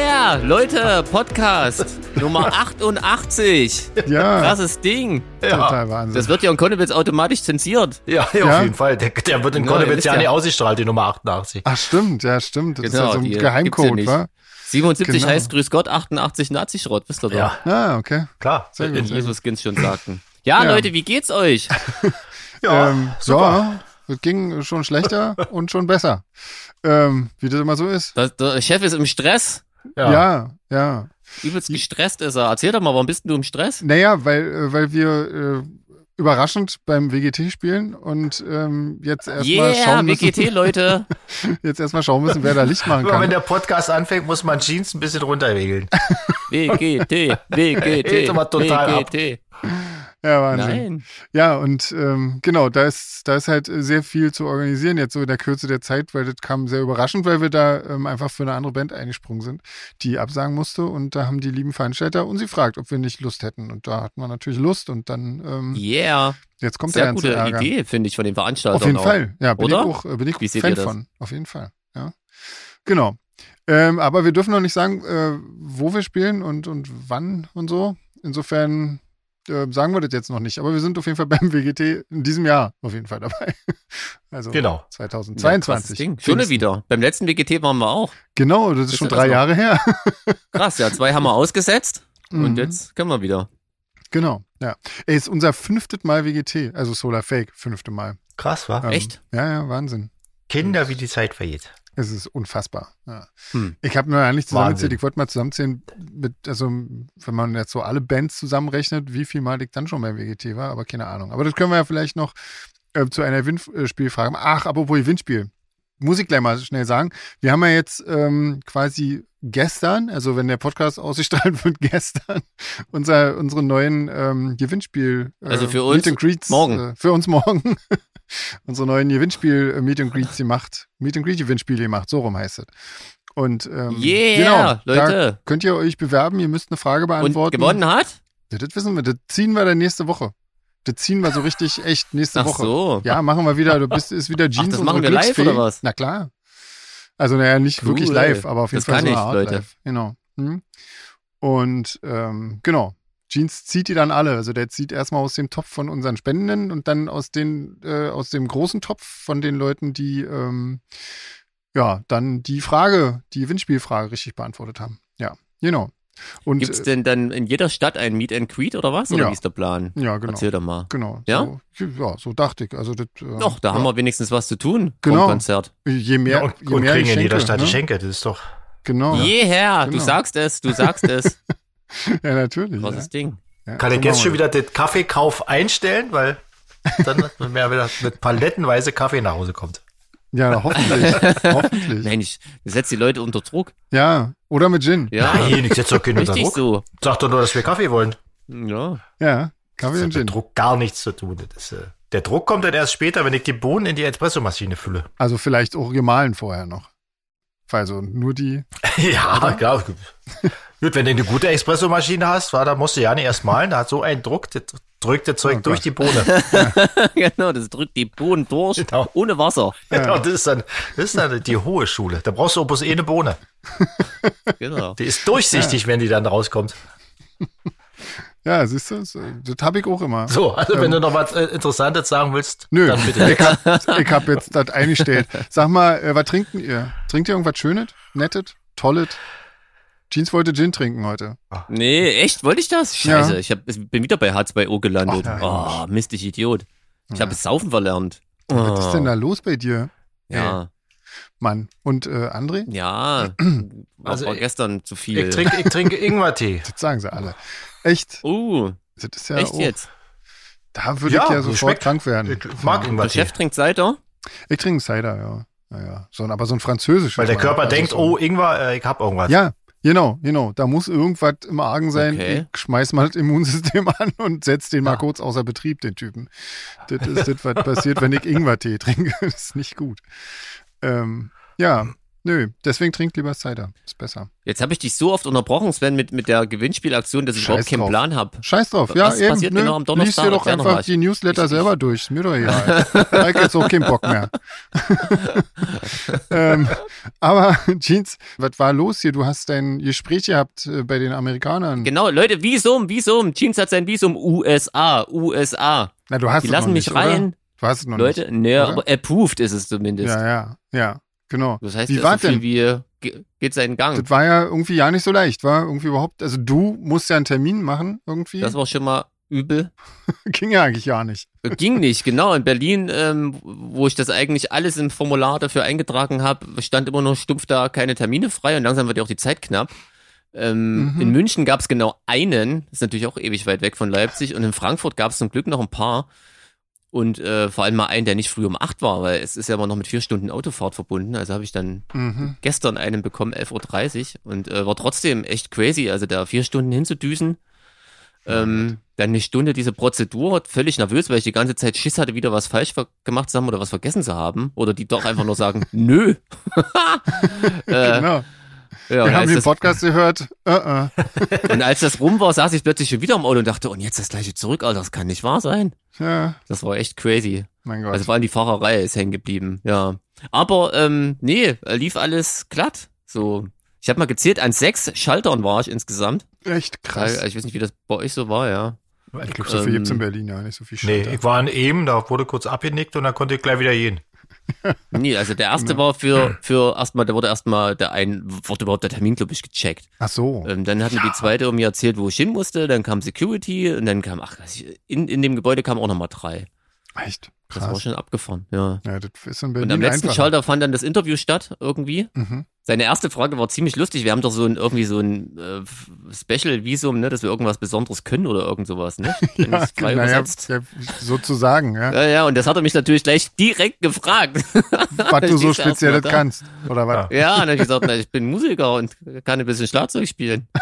Yeah, Leute, Podcast Nummer 88. Ja, Krasses Ding. total Wahnsinn. Das wird ja in Konnewitz automatisch zensiert. Ja, ja, Ja? auf jeden Fall. Der, der wird in Ja, Konnewitz ist ja ja- nicht ausgestrahlt, die Nummer 88. Ach stimmt, ja stimmt. Das ist Genau, ja so ein Geheimcode, ja wa? 77 Genau. heißt Grüß Gott, 88 Nazi-Schrott, wisst ihr doch. Ja, Ah, okay. klar. Sehr gut. Wie Jesus Skins schon sagten. Ja, Ja. Leute, wie geht's euch? Ja, ähm, super. Ja, es ging schon schlechter und schon besser. Ähm, wie das immer so ist. Das, der Chef ist im Stress. Ja. Ja, ja. Übelst gestresst ist er. Erzähl doch mal, warum bist du im Stress? Naja, weil, äh, weil wir äh, überraschend beim WGT spielen und ähm, jetzt erstmal Yeah, schauen müssen, WGT, Leute. jetzt erstmal schauen müssen, wer da Licht machen Immer wenn kann. der Podcast anfängt, muss man Jeans ein bisschen runterregeln. WGT, WGT. WGT. Ja, Wahnsinn. Nein. Ja, und ähm, genau, da ist, da ist halt sehr viel zu organisieren jetzt so in der Kürze der Zeit, weil das kam sehr überraschend, weil wir da ähm, einfach für eine andere Band eingesprungen sind, die absagen musste und da haben die lieben Veranstalter und sie fragt, ob wir nicht Lust hätten und da hatten wir natürlich Lust und dann ähm, Yeah. jetzt kommt der Sehr ganze gute Ärger. Idee, finde ich, von den Veranstaltern. Auf jeden auch. Fall, ja, bin Oder? ich auch, äh, bin ich Wie Fan von, auf jeden Fall, ja. Genau. Ähm, aber wir dürfen noch nicht sagen, äh, wo wir spielen und, und wann und so. Insofern äh, sagen wir das jetzt noch nicht. Aber wir sind auf jeden Fall beim WGT in diesem Jahr auf jeden Fall dabei. Also Genau. Ja, krasses 2022. Ding. Schon wieder. Beim letzten WGT waren wir auch. Genau, das ist Ist schon ja drei noch- Jahre her. Krass, ja, zwei haben wir ausgesetzt. Mhm. Und jetzt können wir wieder. Genau, ja. Ey, ist unser fünftes Mal WGT, also Solar Fake, fünfte Mal. Krass, wa? Ähm, Echt? Ja, ja, Wahnsinn. Kinder, wie die Zeit vergeht. Es ist unfassbar. Ja. Hm. Ich habe mir eigentlich zusammengezählt, ich wollte mal zusammenzählen, mit, also wenn man jetzt so alle Bands zusammenrechnet, wie viel Mal ich dann schon beim WGT war, aber keine Ahnung. Aber das können wir ja vielleicht noch äh, zu einer Gewinnspielfrage machen. Ach, apropos Gewinnspiel. Muss ich gleich mal schnell sagen. Wir haben ja jetzt ähm, quasi gestern, also wenn der Podcast ausgestrahlt wird, gestern, unser, unsere neuen ähm, Gewinnspiel. Äh, Also für uns Greets, morgen. Äh, für uns morgen. unsere neuen Gewinnspiel äh, Meet and Greets gemacht. Meet and Greet Gewinnspiel gemacht, so rum heißt es. Und ähm, Yeah, genau, Leute. Könnt ihr euch bewerben, ihr müsst eine Frage Und beantworten. gewonnen hat? Ja, das wissen wir, das ziehen wir dann nächste Woche. Das ziehen wir so richtig echt nächste Ach Woche. so. Ja, machen wir wieder. Du bist ist wieder Jeans das unsere machen wir live, oder was? Na klar. Also naja, nicht Cool. wirklich live, aber auf jeden Das Fall kann so ich, Leute. live. Genau. Hm. Und ähm, genau. Jeans zieht die dann alle. Also der zieht erstmal aus dem Topf von unseren Spendenden und dann aus den äh, aus dem großen Topf von den Leuten, die ähm, ja dann die Frage, die Gewinnspielfrage richtig beantwortet haben. Ja, genau. Und Gibt's äh, denn dann in jeder Stadt ein Meet and Greet oder was? Oder Ja. wie ist der Plan? ja, genau. Erzähl doch mal. Genau. Ja? So, ja, so dachte ich. Also das, äh, Doch, da ja. haben wir wenigstens was zu tun Genau. vom Konzert. Je mehr, Ja, und, je und mehr kriegen in jeder Stadt ne? Geschenke. Das ist doch. Genau. Du Genau. sagst es, du sagst es. Ja, natürlich. Ja. Krasses Ding. Ja, Kann so ich jetzt schon wieder den Kaffeekauf einstellen, weil dann mehr wieder mit palettenweise Kaffee nach Hause kommt. das. Ja, hoffentlich. hoffentlich. Mensch, du setzt die Leute unter Druck. Ja, oder mit Gin. Ja, Nein, ich setze doch keinen richtig Druck. so. Sag doch nur, dass wir Kaffee wollen. Ja. Ja, Kaffee Das und hat mit Gin. Druck gar nichts zu tun. Das, äh, der Druck kommt dann erst später, wenn ich die Bohnen in die Espressomaschine fülle. Also vielleicht auch gemahlen vorher noch. Also nur die. ja, klar. Gut, wenn du eine gute Espressomaschine hast, war, da musst du ja nicht erst malen. Da hat so einen Druck, das drückt das Zeug Oh durch Gott. die Bohne. genau, das drückt die Bohnen durch, Genau. ohne Wasser. Genau, das ist dann, das ist dann die hohe Schule. Da brauchst du bloß eh eine Bohne. Genau. Die ist durchsichtig, wenn die dann rauskommt. Ja, siehst du, das, das habe ich auch immer. So, also wenn du noch was äh, Interessantes sagen willst, Nö, dann bitte. ich hab, ich hab jetzt das eingestellt. Sag mal, äh, was trinkt ihr? Trinkt ihr irgendwas Schönes, Nettes, Tolles? Jeans wollte Gin trinken heute. Nee, echt? Wollte ich das? Scheiße, Ja. ich hab, ich bin wieder bei H2O gelandet. Ach, oh, Mist, ich Idiot. Ich Ja. habe es saufen verlernt. Was ist denn Oh. da los bei dir, Ja, Mann? Und äh, André? ja. War, Also war ich- gestern zu viel. Ich trinke, ich trinke Ingwertee. Das sagen sie alle. Echt? uh, Das ist ja echt auch, jetzt? Da würde Ja, ich ja sofort schmeckt. krank werden. Ich mag Der Ingwertee. Chef trinkt Cider? Ich trinke Cider, ja. Naja, so, ein- aber so ein französisches. Weil der. Körper Also denkt, so, oh, Ingwer, äh, ich hab irgendwas. Ja, genau, genau. Da muss irgendwas im Argen sein. Okay. Ich schmeiß mal das Immunsystem an und setz den mal Ja. kurz außer Betrieb, den Typen. Das ist das, was passiert, wenn ich Ingwertee trinke. Das ist nicht gut. Ähm, ja, Nö, deswegen trinkt lieber Cider. Ist besser. Jetzt habe ich dich so oft unterbrochen, Sven, mit, mit der Gewinnspielaktion, dass ich Scheiß überhaupt keinen drauf. Plan habe. Scheiß drauf, ja, Was eben. passiert nö, genau am Lies Donnerstag? dir doch Erklär einfach die Newsletter Ich- selber durch. Ist mir doch egal. ich hab jetzt auch keinen Bock mehr. ähm, aber, Jeans, was war los hier? Du hast dein Gespräch gehabt äh, bei den Amerikanern. Genau, Leute, Visum, Visum. Jeans hat sein Visum USA, USA. Na, du hast Die es lassen noch mich nicht, rein. Oder? Du hast es noch Leute, nicht. ne, oder? aber approved ist es zumindest. Ja, ja, ja, genau. Das heißt, Wie es war so denn? wie ge- geht seinen Gang. Das war ja irgendwie ja nicht so leicht, war irgendwie überhaupt, also du musst ja einen Termin machen irgendwie. Das war schon mal übel. Ging ja eigentlich gar nicht. Äh, Ging nicht, genau. In Berlin, ähm, wo ich das eigentlich alles im Formular dafür eingetragen habe, stand immer nur stumpf da keine Termine frei und langsam wird ja auch die Zeit knapp. Ähm, Mhm. In München gab es genau einen, ist natürlich auch ewig weit weg von Leipzig, und in Frankfurt gab es zum Glück noch ein paar. Und äh, vor allem mal einen, der nicht früh um acht war, weil es ist ja immer noch mit vier Stunden Autofahrt verbunden. Also habe ich dann Mhm. gestern einen bekommen, 11.30 Uhr, und äh, war trotzdem echt crazy, also da vier Stunden hinzudüsen. Ähm, dann eine Stunde diese Prozedur, völlig nervös, weil ich die ganze Zeit Schiss hatte, wieder was falsch gemacht zu haben oder was vergessen zu haben. Oder die doch einfach nur sagen, nö. äh, Genau. Ja, Wir haben den Podcast gehört. Äh, äh. und als das rum war, saß ich plötzlich schon wieder im Auto und dachte, und jetzt das gleiche zurück, Alter, das kann nicht wahr sein. Ja, Das war echt crazy. mein Gott. Also vor allem die Fahrerei ist hängen geblieben, ja. Aber ähm, nee, lief alles glatt. So, ich habe mal gezählt, an sechs Schaltern war ich insgesamt. Echt krass. Ich weiß nicht, wie das bei euch so war, ja. Ich glaube, so viel ähm, gibt's in Berlin ja, nicht so viel Nee, Schalter. ich war in Ehm, da wurde kurz abgenickt und dann konnte ich gleich wieder gehen. Nee, also der erste Ja. war für, für erstmal, da wurde erstmal der ein, wurde überhaupt der Termin, glaube ich, gecheckt. Ach so. Ähm, dann hat mir die zweite mir erzählt, wo ich hin musste, dann kam Security und dann kam, ach, in, in dem Gebäude kamen auch nochmal drei. Echt Das war krass. schon abgefahren, ja. Ja, das ist in Berlin Und am letzten einfacher. Schalter fand dann das Interview statt, irgendwie. Mhm. Seine erste Frage war ziemlich lustig. Wir haben doch so ein, irgendwie so ein äh, Special-Visum, ne, dass wir irgendwas Besonderes können oder irgend sowas, ne? Wenn Ja, frei naja, übersetzt. ja, sozusagen, ja. Ja, ja, und das hat er mich natürlich gleich direkt gefragt. was du so Stehst du speziell erst mal da. kannst. Oder was? Ja, und dann hab ich gesagt, na, ich bin Musiker und kann ein bisschen Schlagzeug spielen.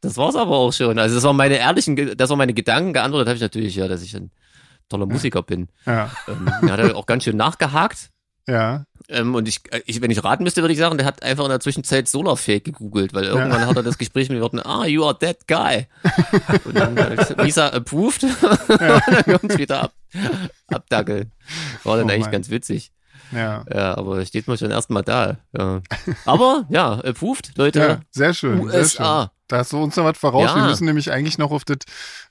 Das war's aber auch schon. Also das waren meine ehrlichen, das waren meine Gedanken. Geantwortet habe ich natürlich, ja, dass ich ein toller Musiker bin. Ja, Ähm, er hat er auch ganz schön nachgehakt. Ja. Ähm, und ich, äh, ich, wenn ich raten müsste, würde ich sagen, der hat einfach in der Zwischenzeit Solarfake gegoogelt, weil irgendwann hat er das Gespräch mit Worten, ah, you are that guy. Und dann Visa approved. und dann uns wieder ab, abdackeln. War dann Oh eigentlich Mann. ganz witzig. Ja. Ja, aber steht man schon erstmal da. Ja. Aber ja, approved, Leute. Ja, sehr schön. Sehr schön. USA. Da hast du uns noch was voraus. Ja. Wir müssen nämlich eigentlich noch auf das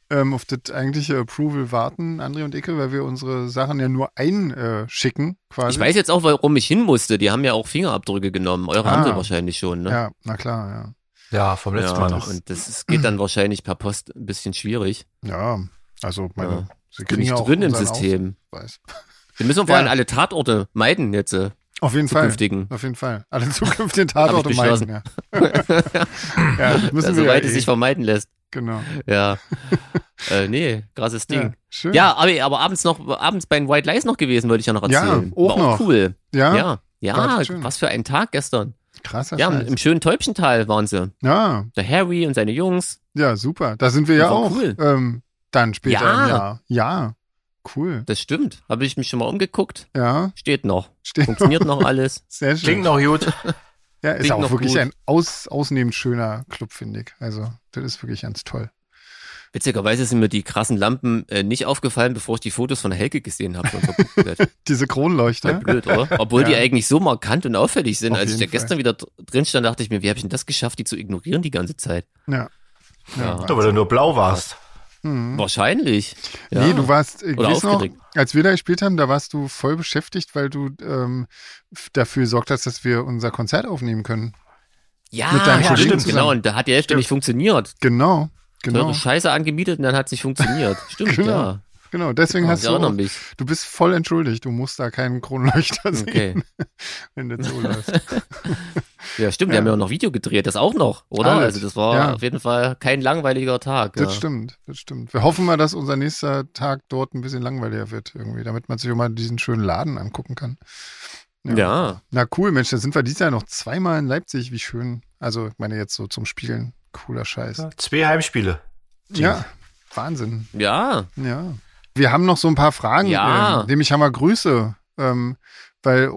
ähm, auf das eigentliche Approval warten, André und Icke, weil wir unsere Sachen ja nur einschicken, quasi. Ich weiß jetzt auch, warum ich hin musste. Die haben ja auch Fingerabdrücke genommen. Eure Ah. haben sie wahrscheinlich schon, ne? Ja, na klar, Ja, vom letzten Mal noch. und das ist, geht dann wahrscheinlich per Post ein bisschen schwierig. ja. Ja, also meine, Ja. sie Bin kriegen ich ja auch drin im System. Ausweis. Wir müssen vor allem Ja. alle Tatorte meiden jetzt, äh, Auf jeden Fall. zukünftigen. Auf jeden Fall. Alle zukünftigen Tatorte meiden. Ja. ja, müssen Also, wir soweit ja es eh. sich vermeiden lässt. Genau. Ja. äh, nee, krasses Ja, Ding. schön. Ja, aber, aber abends noch, abends bei den White Lies noch gewesen, wollte ich ja noch Ja, erzählen. auch War noch. cool. Ja, Ja, ja, was für ein Tag gestern. krasser Ja, Scheiß. im schönen Täubchental waren sie. Ja, Der Harry und seine Jungs. ja, super. Da sind wir ja Das war auch cool. ähm, dann später Ja. im Jahr. Ja, cool. Das stimmt. Habe ich mich schon mal umgeguckt. Ja, Steht noch. steht Funktioniert noch alles. sehr schön. Klingt noch gut. ja, ist klingt auch noch wirklich gut. ein aus, ausnehmend schöner Club, finde ich. Also, das ist wirklich ganz toll. Witzigerweise sind mir die krassen Lampen äh, nicht aufgefallen, bevor ich die Fotos von Helge gesehen habe. Diese Kronleuchter. blöd, oder? Obwohl die Ja. eigentlich so markant und auffällig sind. Auf Als ich da Fall. gestern wieder dr- drin stand, dachte ich mir, wie habe ich denn das geschafft, die zu ignorieren die ganze Zeit? Ja. Ja. Ja, weil du nur blau warst. Mhm. Wahrscheinlich. Ja. Nee, du warst, ich Oder weiß noch, aufgeregt. als wir da gespielt haben, da warst du voll beschäftigt, weil du ähm, dafür gesorgt hast, dass wir unser Konzert aufnehmen können. Ja, mit deinem ja, Kollegen stimmt, zusammen. genau. Und da hat die Hälfte Ja. nicht funktioniert. Genau, genau, Teure Scheiße angemietet und dann hat es nicht funktioniert. Stimmt, Genau. ja. genau. Deswegen hast du, auch, mich. du bist voll entschuldigt. Du musst da keinen Kronleuchter sehen, Okay. wenn das so. Ja, stimmt, wir Ja. haben ja auch noch Video gedreht, das auch noch, oder? Alles. Also das war Ja. auf jeden Fall kein langweiliger Tag. Das ja. stimmt, das stimmt. Wir hoffen mal, dass unser nächster Tag dort ein bisschen langweiliger wird irgendwie, damit man sich auch mal diesen schönen Laden angucken kann. Ja. Na cool, Mensch, dann sind wir dieses Jahr noch zweimal in Leipzig. Wie schön. Also, ich meine jetzt so zum Spielen. Cooler Scheiß. Ja, Zwei Heimspiele. Wahnsinn. Ja, Ja. Wir haben noch so ein paar Fragen. Ja. Ähm, nämlich haben wir Grüße, ähm, weil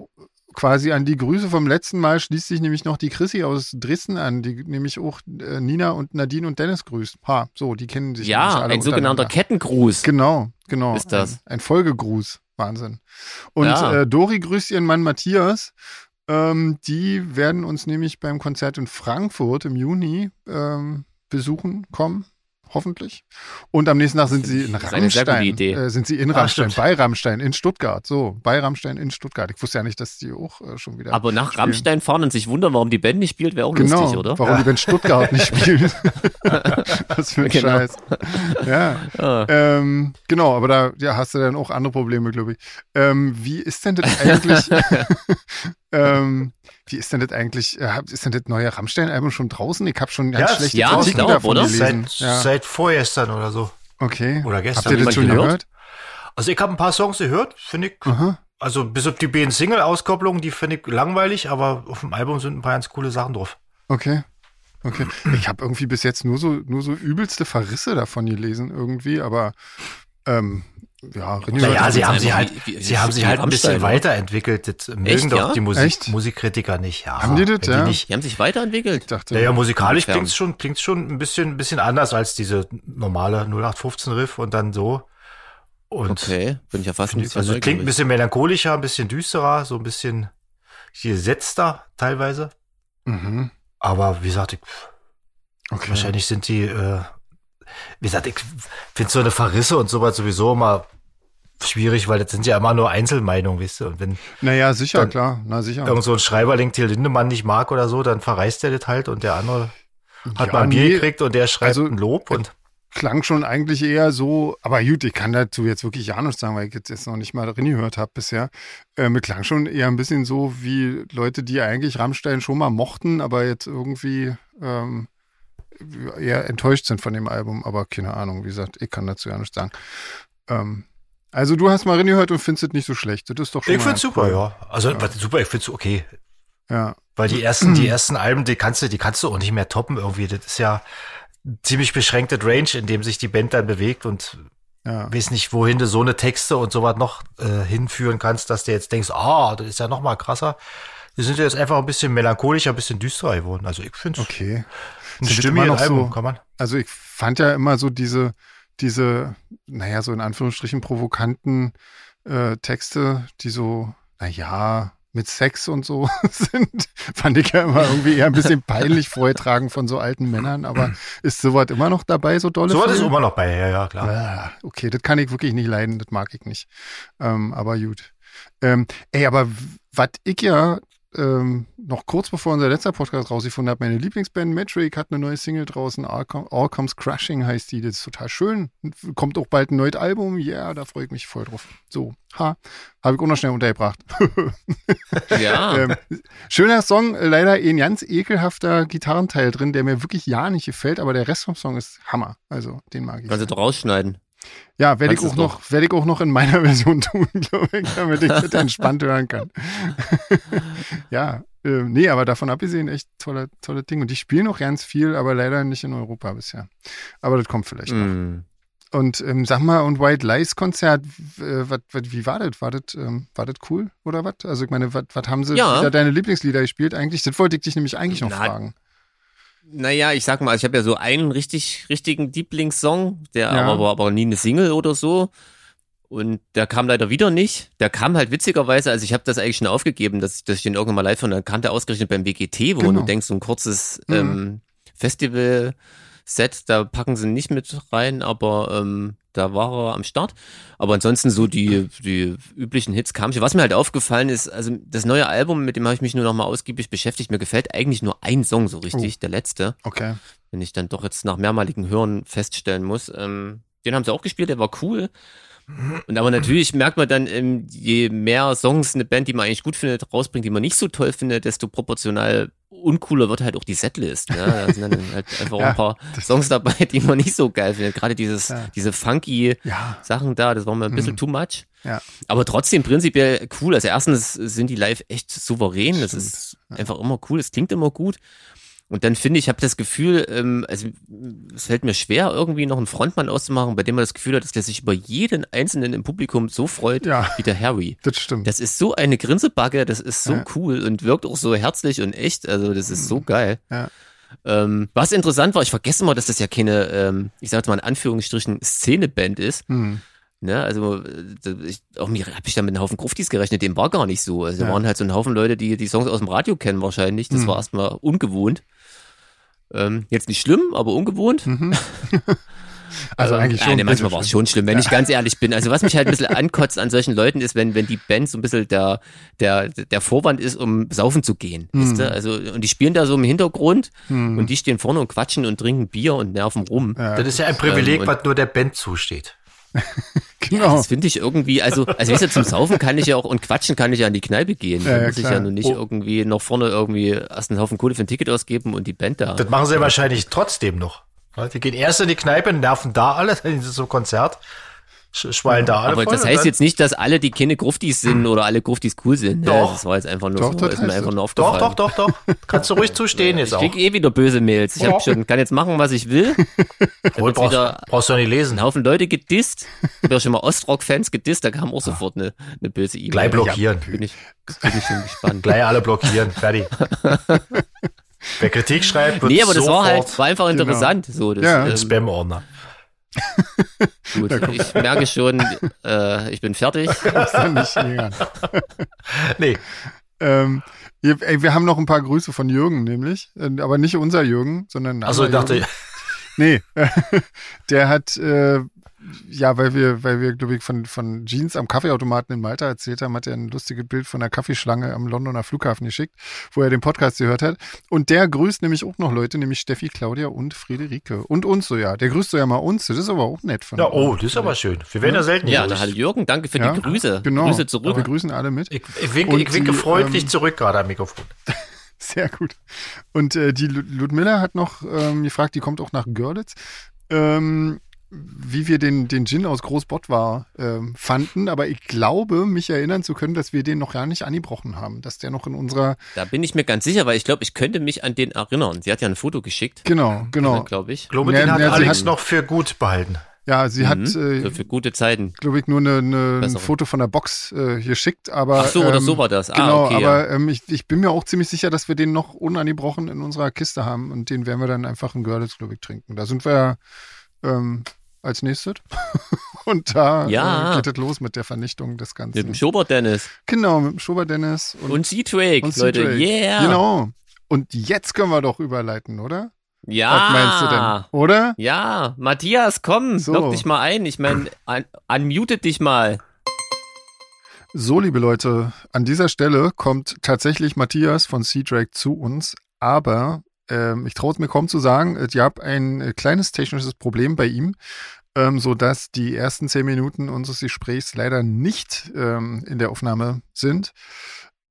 quasi an die Grüße vom letzten Mal schließt sich nämlich noch die Chrissy aus Dresden an, die nämlich auch äh, Nina und Nadine und Dennis grüßt. Ha, so, die kennen sich Ja, alle ein sogenannter. Kettengruß. Genau, genau. ist das. Ein, ein Folgegruß. Wahnsinn. Und Ja. äh, Dori grüßt ihren Mann Matthias. Ähm, die werden uns nämlich beim Konzert in Frankfurt im Juni ähm, besuchen, kommen. Hoffentlich. Und am nächsten Tag sind sie in Rammstein. Idee. Äh, sind sie in Ah, Rammstein, stimmt. bei Rammstein, in Stuttgart. So, bei Rammstein in Stuttgart. Ich wusste ja nicht, dass die auch äh, schon wieder. Aber nach spielen. Rammstein fahren und sich wundern, warum die Band nicht spielt, wäre auch Genau, lustig, oder? warum die Band Stuttgart nicht spielt. Was für ein Genau. Scheiß. Ja. Ah. Ähm, genau, aber da ja, hast du dann auch andere Probleme, glaube ich. Ähm, wie ist denn das eigentlich? ähm, wie ist denn das eigentlich? Äh, ist denn das neue Rammstein-Album schon draußen? Ich habe schon ganz Ja, schlechte ja, ich Kritiken glaub, davon oder? gelesen. Seit, ja. seit vorgestern oder so. okay. Oder gestern. Habt ihr das schon gehört? gehört? Also ich habe ein paar Songs gehört, finde ich. Aha. Also bis auf die beiden Single-Auskopplungen, die finde ich langweilig, aber auf dem Album sind ein paar ganz coole Sachen drauf. Okay. Okay. Ich habe irgendwie bis jetzt nur so, nur so übelste Verrisse davon gelesen, irgendwie, aber ähm, ja, Naja, hört sie haben sich einfach halt, wie- wie- sie haben sich halt ein bisschen weiterentwickelt. Das mögen Echt, doch ja? die Musik, Echt? Musikkritiker nicht. Ja, Haben die das, ja? nicht, Die haben sich weiterentwickelt. Ich dachte, Naja, musikalisch Inwiefern? klingt's schon, klingt's schon ein bisschen, ein bisschen anders als diese normale 0815 Riff und dann so. Und Okay, bin ich ja fast ein bisschen also klingt ein bisschen melancholischer, ein bisschen düsterer, so ein bisschen gesetzter teilweise. Mhm. Aber wie gesagt, ich, Okay. wahrscheinlich sind die, äh, wie gesagt, ich finde so eine Verrisse und sowas sowieso immer schwierig, weil das sind ja immer nur Einzelmeinungen, weißt du. Und wenn Naja, sicher, klar. Na, sicher. irgend so ein Schreiberling Till Lindemann nicht mag oder so, dann verreist er das halt und der andere hat Ja, mal ein Bier nee, gekriegt und der schreibt also, ein Lob und klang schon eigentlich eher so, aber gut, ich kann dazu jetzt wirklich ja nichts sagen, weil ich jetzt, noch nicht mal drin gehört habe bisher. Ähm, klang schon eher ein bisschen so wie Leute, die eigentlich Rammstein schon mal mochten, aber jetzt irgendwie ähm, eher enttäuscht sind von dem Album. Aber keine Ahnung, wie gesagt, ich kann dazu ja nichts sagen. Ähm, also du hast mal reingehört und findest es nicht so schlecht. Das ist doch schon ich find's super, cool. ja. Also was, super, ich find's okay. Ja, Weil die ersten, die ersten Alben, die kannst du, die kannst du auch nicht mehr toppen irgendwie. Das ist ja ziemlich beschränkte Range, in dem sich die Band dann bewegt und ja. weiß nicht, wohin du so eine Texte und sowas noch äh, hinführen kannst, dass du jetzt denkst, ah, das ist ja noch mal krasser. Die sind ja jetzt einfach ein bisschen melancholischer, ein bisschen düsterer geworden. Also ich finde es Okay. Das immer noch Album, so- kann man. Also ich fand ja immer so diese, diese, naja, so in Anführungsstrichen provokanten äh, Texte, die so, naja, mit Sex und so sind, fand ich ja immer irgendwie eher ein bisschen peinlich vorgetragen von so alten Männern, aber ist sowas immer noch dabei, so dolle So was ist immer noch bei, ja, ja, klar. Ah, Okay, das kann ich wirklich nicht leiden, das mag ich nicht. Ähm, aber gut. Ähm, ey, aber was ich ja ähm, noch kurz bevor unser letzter Podcast rausgefunden habe, meine Lieblingsband Metric hat eine neue Single draußen, All, Com All Comes Crashing heißt die, das ist total schön. Kommt auch bald ein neues Album, ja, yeah, da freue ich mich voll drauf. So, ha, habe ich auch noch schnell untergebracht. Ja, ähm, schöner Song, leider ein ganz ekelhafter Gitarrenteil drin, der mir wirklich ja nicht gefällt, aber der Rest vom Song ist Hammer. Also, den mag ich. kannst du doch rausschneiden. Ja, werde ich auch noch, werde ich auch noch in meiner Version tun, glaube ich, damit ich das entspannt hören kann. ja, äh, nee, aber davon abgesehen, echt tolle, tolle Ding. Und die spielen auch ganz viel, aber leider nicht in Europa bisher. Aber das kommt vielleicht noch. Mm. Und ähm, sag mal, und White Lies Konzert, äh, wat, wat, wie war das? War das, ähm, war das cool oder was? Also ich meine, was haben sie Ja. wieder deine Lieblingslieder gespielt eigentlich? Das wollte ich dich nämlich eigentlich noch Na, fragen. Naja, ich sag mal, ich habe ja so einen richtig, richtigen Lieblingssong, der Ja. aber, aber nie eine Single oder so. Und der kam leider wieder nicht. Der kam halt witzigerweise, also ich habe das eigentlich schon aufgegeben, dass ich, dass ich den irgendwann mal live dann kam der ausgerechnet beim WGT, wo Genau. du denkst, so ein kurzes Mhm. ähm, Festival-Set, da packen sie nicht mit rein, aber ähm, da war er am Start. Aber ansonsten so die, die üblichen Hits kamen schon. Was mir halt aufgefallen ist, also das neue Album, mit dem habe ich mich nur noch mal ausgiebig beschäftigt. Mir gefällt eigentlich nur ein Song so richtig, der letzte Okay. wenn ich dann doch jetzt nach mehrmaligen Hören feststellen muss. Ähm, den haben sie auch gespielt, der war cool. Und aber natürlich merkt man dann, ähm, je mehr Songs eine Band, die man eigentlich gut findet, rausbringt, die man nicht so toll findet, desto proportional uncooler wird halt auch die Setlist. Ne? Da sind dann halt einfach auch Ja, ein paar Songs dabei, die man nicht so geil findet. Gerade dieses, Ja. diese funky Ja. Sachen da, das war mir ein bisschen Mhm. too much. Aber trotzdem prinzipiell cool. Also erstens sind die live echt souverän. Das Stimmt. ist einfach immer cool. Es klingt immer gut. Und dann finde ich, habe das Gefühl, ähm, also es fällt mir schwer, irgendwie noch einen Frontmann auszumachen, bei dem man das Gefühl hat, dass der sich über jeden Einzelnen im Publikum so freut Ja. wie der Harry. Das stimmt. Das ist so eine Grinsebacke, das ist so Ja. cool und wirkt auch so herzlich und echt. Also das ist so geil. Ja. Ähm, was interessant war, ich vergesse mal, dass das ja keine, ähm, ich sag mal in Anführungsstrichen, Szeneband ist. Hm. Ne, also äh, ich, auch mir habe ich da mit einem Haufen Gruftis gerechnet, dem war gar nicht so. Also da Ja. waren halt so ein Haufen Leute, die die Songs aus dem Radio kennen wahrscheinlich. Das Mhm. war erstmal ungewohnt. Ähm, jetzt nicht schlimm, aber ungewohnt. Mhm. Also Ähm, eigentlich ja, schon. nee, ein manchmal war es schon schlimm, wenn ich ganz ehrlich bin. Also was mich halt ein bisschen ankotzt an solchen Leuten ist, wenn, wenn die Band so ein bisschen der, der, der Vorwand ist, um saufen zu gehen. Mhm. Weißt du? Also, und die spielen da so im Hintergrund Hm. und die stehen vorne und quatschen und trinken Bier und nerven rum. Ja, Das ist ja ein Privileg, und- was nur der Band zusteht. genau. Das finde ich irgendwie, also, also weißt du, zum Saufen kann ich ja auch und quatschen kann ich ja an die Kneipe gehen. Ja, Da ja, muss ich klar. ja nun nicht Oh. irgendwie noch vorne irgendwie erst einen Haufen Kohle für ein Ticket ausgeben und die Band da. Das machen sie wahrscheinlich trotzdem noch. Die gehen erst in die Kneipe, nerven da alle, dann sind sie zum Konzert, sch schwallen da alle Aber das heißt jetzt nicht, dass alle, die keine Gruftis sind oder alle Gruftis cool sind. Ja, Doch. das war jetzt einfach nur Doch, so, ist mir einfach nur Doch, aufgefallen. doch, doch, doch. Kannst du ruhig zustehen jetzt Ich auch. krieg eh wieder böse Mails. Ich hab Ja. schon, kann jetzt machen, was ich will. Wohl, brauchst, brauchst du ja nicht lesen. ein Haufen Leute gedisst. Ich habe ja schon mal Ostrock-Fans gedisst, da kam auch sofort eine, eine böse E-Mail. Gleich blockieren. Bin ich, bin ich schon gespannt. Gleich alle blockieren. Fertig. Wer Kritik schreibt, wird Nee, aber das war sofort halt, war einfach Genau. interessant. So, das, Ja. ähm, Spam-Ordner. gut. Ich merke schon, äh, ich bin fertig. Nicht. Nee, ähm, wir, ey, wir haben noch ein paar Grüße von Jürgen, nämlich. Äh, Aber nicht unser Jürgen, sondern also ich dachte, Jürgen. Nee, der hat, äh, ja, weil wir, weil wir, glaube ich, von, von Jeans am Kaffeeautomaten in Malta erzählt haben, hat er ein lustiges Bild von einer Kaffeeschlange am Londoner Flughafen geschickt, wo er den Podcast gehört hat. Und der grüßt nämlich auch noch Leute, nämlich Steffi, Claudia und Friederike. Und uns so, ja. Der grüßt so ja mal uns. Das ist aber auch nett von ja, oh, das ist aber schön. Wir werden ja selten Ja, na, hallo Jürgen, danke für Ja, die Grüße. Genau. Grüße Wir zurück. grüßen alle mit. Ich, ich winke, ich winke die, freundlich ähm, zurück gerade am Mikrofon. Sehr gut. Und äh, die Lud- Ludmilla hat noch ähm, gefragt, die kommt auch nach Görlitz, ähm, wie wir den, den Gin aus Großbottwar ähm, fanden. Aber ich glaube, mich erinnern zu können, dass wir den noch gar nicht angebrochen haben. Dass der noch in unserer, Da bin ich mir ganz sicher, weil ich glaube, ich könnte mich an den erinnern. Sie hat ja ein Foto geschickt, genau, genau. glaube ich. Glaube, Ja, den hat ja, Alex hat- noch für gut behalten. Ja, sie hat, Mhm. äh, Für, für gute Zeiten. glaube ich, nur eine, eine, ein. Foto von der Box äh, geschickt. Aber, Ach so, oder ähm, so war das. Ah, Genau, okay, aber ähm, ich, ich bin mir auch ziemlich sicher, dass wir den noch unangebrochen in unserer Kiste haben und den werden wir dann einfach in Görlitz, glaube ich, trinken. Da sind wir ja ähm, als nächstes. und da Ja. äh, geht es los mit der Vernichtung des Ganzen. Mit dem Schobert Dennis. genau, mit dem Schober Dennis und, Und und Leute. Yeah. Genau. Und jetzt können wir doch überleiten, oder? Ja. Was meinst du denn? Oder? Ja, Matthias, komm, So. log dich mal ein. Ich meine, un unmute dich mal. So, liebe Leute, an dieser Stelle kommt tatsächlich Matthias von Sea Drake zu uns, aber ähm, ich traue es mir kaum zu sagen, es gab ein äh, kleines technisches Problem bei ihm, ähm, sodass die ersten zehn Minuten unseres Gesprächs leider nicht ähm, in der Aufnahme sind.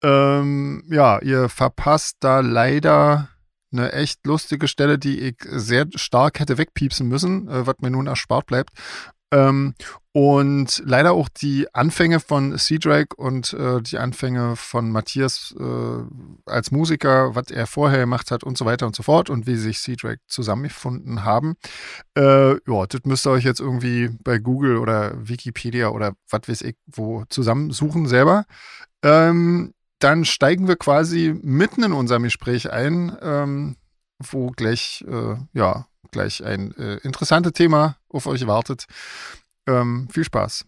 Ähm, ja, ihr verpasst da leider eine echt lustige Stelle, die ich sehr stark hätte wegpiepsen müssen, äh, was mir nun erspart bleibt. Ähm, und leider auch die Anfänge von Sea-Drake und äh, die Anfänge von Matthias äh, als Musiker, was er vorher gemacht hat und so weiter und so fort und wie sich Sea-Drake zusammengefunden haben. Äh, ja, das müsst ihr euch jetzt irgendwie bei Google oder Wikipedia oder was weiß ich wo zusammensuchen selber. Ähm, dann steigen wir quasi mitten in unserem Gespräch ein, ähm, wo gleich, äh, ja, gleich ein äh, interessantes Thema auf euch wartet. Ähm, viel Spaß.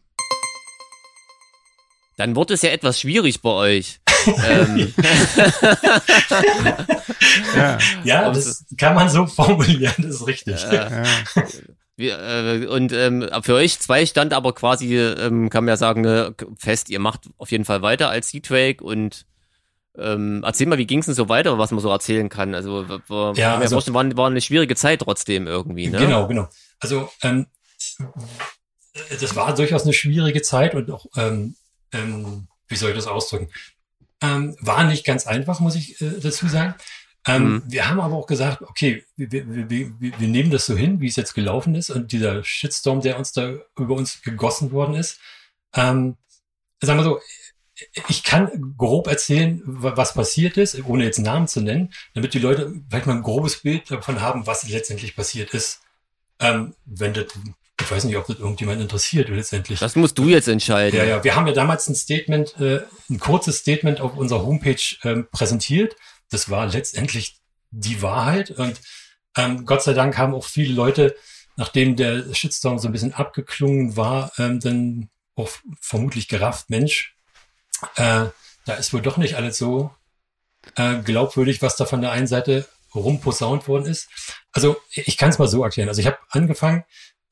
Dann wird es ja etwas schwierig bei euch. ähm, Ja, Ja, das kann man so formulieren, das ist richtig. äh, ja. wir, äh, und ähm, für euch zwei stand aber quasi, ähm, kann man ja sagen, äh, fest, ihr macht auf jeden Fall weiter als Sea-Drake und ähm, erzähl mal, wie ging es denn so weiter, was man so erzählen kann? Also, w- w- Ja, also- vorstellen, war, war eine schwierige Zeit trotzdem irgendwie, ne? Genau, genau. Also ähm, das war durchaus eine schwierige Zeit und auch, ähm, ähm, wie soll ich das ausdrücken? Ähm, war nicht ganz einfach, muss ich äh, dazu sagen. Ähm, Mhm. Wir haben aber auch gesagt, okay, wir, wir, wir, wir wir nehmen das so hin, wie es jetzt gelaufen ist und dieser Shitstorm, der uns da über uns gegossen worden ist. Ähm, sagen wir so, ich kann grob erzählen, wa- was passiert ist, ohne jetzt Namen zu nennen, damit die Leute vielleicht mal ein grobes Bild davon haben, was letztendlich passiert ist. Ähm, wenn das, ich weiß nicht, ob das irgendjemand interessiert letztendlich. Das musst du jetzt entscheiden. Ja, ja, wir haben ja damals ein Statement, äh, ein kurzes Statement auf unserer Homepage ähm, präsentiert. Das war letztendlich die Wahrheit und ähm, Gott sei Dank haben auch viele Leute, nachdem der Shitstorm so ein bisschen abgeklungen war, ähm, dann auch vermutlich gerafft, Mensch, äh, da ist wohl doch nicht alles so äh, glaubwürdig, was da von der einen Seite rumposaunt worden ist. Also ich kann es mal so erklären. Also ich habe angefangen,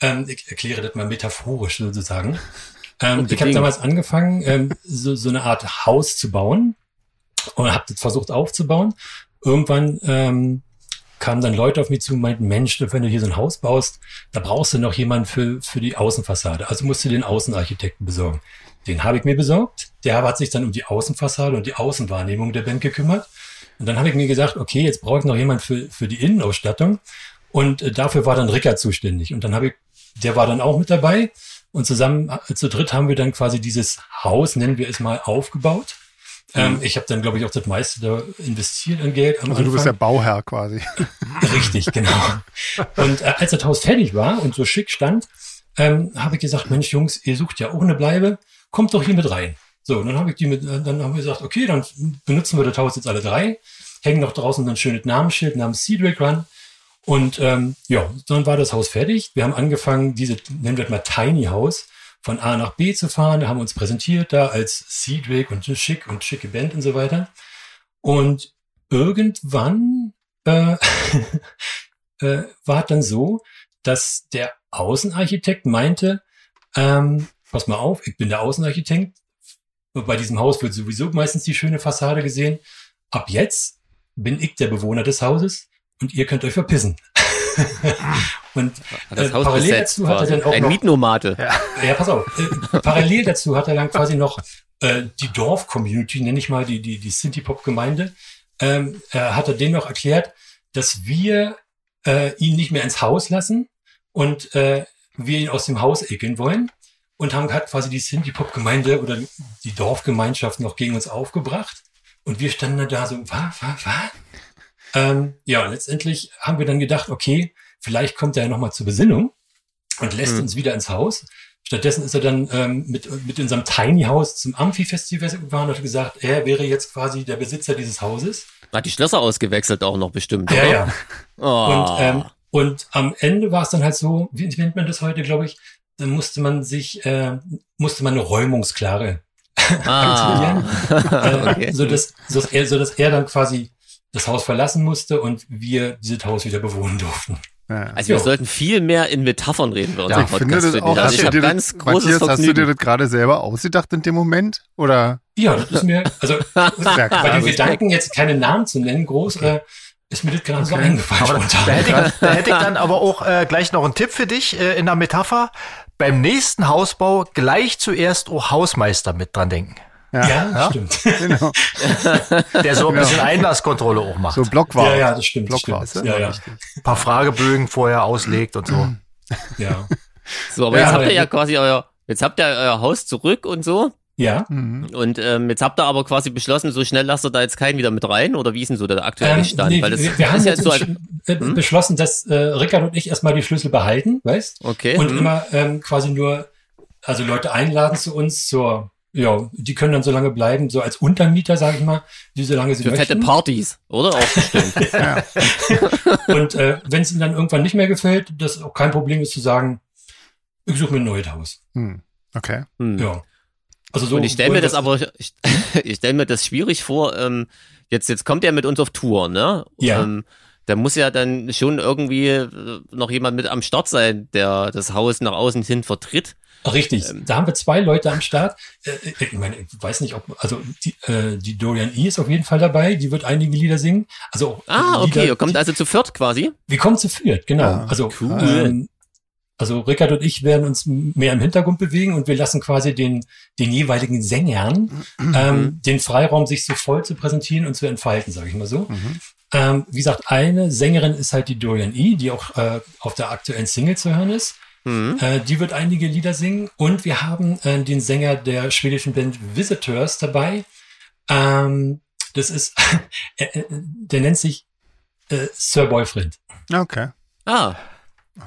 ähm, ich erkläre das mal metaphorisch sozusagen. Ähm, ich habe damals angefangen, ähm, so, so eine Art Haus zu bauen und habe das versucht aufzubauen. Irgendwann ähm, kamen dann Leute auf mich zu und meinten, Mensch, wenn du hier so ein Haus baust, da brauchst du noch jemanden für, für die Außenfassade. Also musst du den Außenarchitekten besorgen. Den habe ich mir besorgt. Der hat sich dann um die Außenfassade und die Außenwahrnehmung der Band gekümmert. Und dann habe ich mir gesagt, okay, jetzt brauche ich noch jemand für, für die Innenausstattung. Und äh, dafür war dann Rickard zuständig. Und dann habe ich, der war dann auch mit dabei. Und zusammen äh, zu dritt haben wir dann quasi dieses Haus, nennen wir es mal, aufgebaut. Ähm, ich habe dann, glaube ich, auch das meiste da investiert an Geld. Also du bist der Anfang. Bauherr quasi. Richtig, genau. Und äh, als das Haus fertig war und so schick stand, ähm, habe ich gesagt, Mensch, Jungs, ihr sucht ja auch eine Bleibe, kommt doch hier mit rein. So, und dann habe ich die mit, dann haben wir gesagt, okay, dann benutzen wir das Haus jetzt alle drei, hängen noch draußen so ein schönes Namensschild namens Seadrick Run. Und ähm, ja, dann war das Haus fertig. Wir haben angefangen, diese, nennen wir das mal Tiny House, von A nach B zu fahren. Da haben wir uns präsentiert da als Seadrick und schick und schicke Band und so weiter. Und irgendwann äh, äh, war es dann so, dass der Außenarchitekt meinte, ähm, pass mal auf, ich bin der Außenarchitekt. Bei diesem Haus wird sowieso meistens die schöne Fassade gesehen. Ab jetzt bin ich der Bewohner des Hauses und ihr könnt euch verpissen. und das Äh, parallel dazu hat er dann auch Ein noch- Mietnomate. ja, pass auf. Äh, parallel dazu hat er dann quasi noch äh, die Dorf-Community, nenne ich mal, die, die, die Synthie-Pop-Gemeinde, ähm, äh, hat er denen noch erklärt, dass wir äh, ihn nicht mehr ins Haus lassen und äh, wir ihn aus dem Haus ekeln wollen. Und haben hat quasi die Synthie-Pop-Gemeinde oder die Dorfgemeinschaft noch gegen uns aufgebracht. Und wir standen dann da so, was, was, was? Ähm, ja, letztendlich haben wir dann gedacht, okay, vielleicht kommt er ja nochmal zur Besinnung und lässt Mhm. uns wieder ins Haus. Stattdessen ist er dann ähm, mit, mit unserem Tiny House zum Amphi-Festival gefahren und hat gesagt, er wäre jetzt quasi der Besitzer dieses Hauses. Hat die Schlösser ausgewechselt auch noch bestimmt. Ja, oder? ja. Oh. Und, ähm, und am Ende war es dann halt so, wie nennt man das heute, glaube ich, musste man sich, äh, musste man eine Räumungsklare ah. äh, okay. so, dass, so, dass er, so dass er dann quasi das Haus verlassen musste und wir dieses Haus wieder bewohnen durften. Ja. Also wir Jo. sollten viel mehr in Metaphern reden bei unserem ich finde Podcast. das finde auch. ich. Also Hast ich du habe dir ganz das, großes Matthias, hast du dir Vergnügen. das gerade selber ausgedacht in dem Moment? Oder? Ja, das ist mir, also Ja, bei dem. Gedanken, jetzt keine Namen zu nennen, groß, äh, ist mir das gerade so Okay. eingefallen. Aber da, da, hätte ich, da hätte ich dann aber auch äh, gleich noch einen Tipp für dich äh, in der Metapher. Beim nächsten Hausbau gleich zuerst auch Hausmeister mit dran denken. Ja, ja, stimmt. genau. Der so ein Ja. bisschen Einlasskontrolle auch macht. So Blockwart. Ja, ja, das stimmt. Das Blockwart. stimmt. Ja, ja, Ein paar Fragebögen vorher auslegt und so. ja. So, aber Ja, jetzt habt ihr ja quasi euer, jetzt habt ihr euer Haus zurück und so. Ja. Mhm. Und ähm, jetzt habt ihr aber quasi beschlossen, so schnell lasst ihr da jetzt keinen wieder mit rein oder wie ist denn so der aktuelle Ähm, Stand? nee, Weil das wir, wir haben jetzt so ein, äh, Hm? beschlossen, dass äh, Rickard und ich erstmal die Schlüssel behalten, weißt? okay. Und hm. immer ähm, quasi nur, also Leute einladen zu uns zur, ja, die können dann so lange bleiben, so als Untermieter, sage ich mal, die so lange sie für fette möchten. Partys, oder? Auch bestimmt. Ja. Und äh, wenn es ihnen dann irgendwann nicht mehr gefällt, das auch kein Problem ist zu sagen, ich suche mir ein neues Haus. Hm. Okay. Hm. Ja. Also so. und ich stelle mir das wir- aber, ich, ich stelle mir das schwierig vor, ähm, jetzt, jetzt kommt er mit uns auf Tour, ne? Ja. Ähm, da muss ja dann schon irgendwie äh, noch jemand mit am Start sein, der das Haus nach außen hin vertritt. Richtig. Ähm. da haben wir zwei Leute am Start. Äh, ich meine, ich weiß nicht, ob, also die, äh, die Dorian E. ist auf jeden Fall dabei, die wird einige Lieder singen. Also auch Ah, Lieder, okay, ihr kommt also zu viert quasi. Wir kommen zu viert, genau. Ah, also, cool. ähm, also Rickard und ich werden uns mehr im Hintergrund bewegen und wir lassen quasi den, den jeweiligen Sängern Mhm. ähm, den Freiraum, sich so voll zu präsentieren und zu entfalten, sage ich mal so. Mhm. Ähm, wie gesagt, eine Sängerin ist halt die Dorian E., die auch äh, auf der aktuellen Single zu hören ist. Mhm. Äh, die wird einige Lieder singen. Und wir haben äh, den Sänger der schwedischen Band Visitors dabei. Ähm, das ist, äh, äh, der nennt sich äh, Sir Boyfriend. Okay, Ah,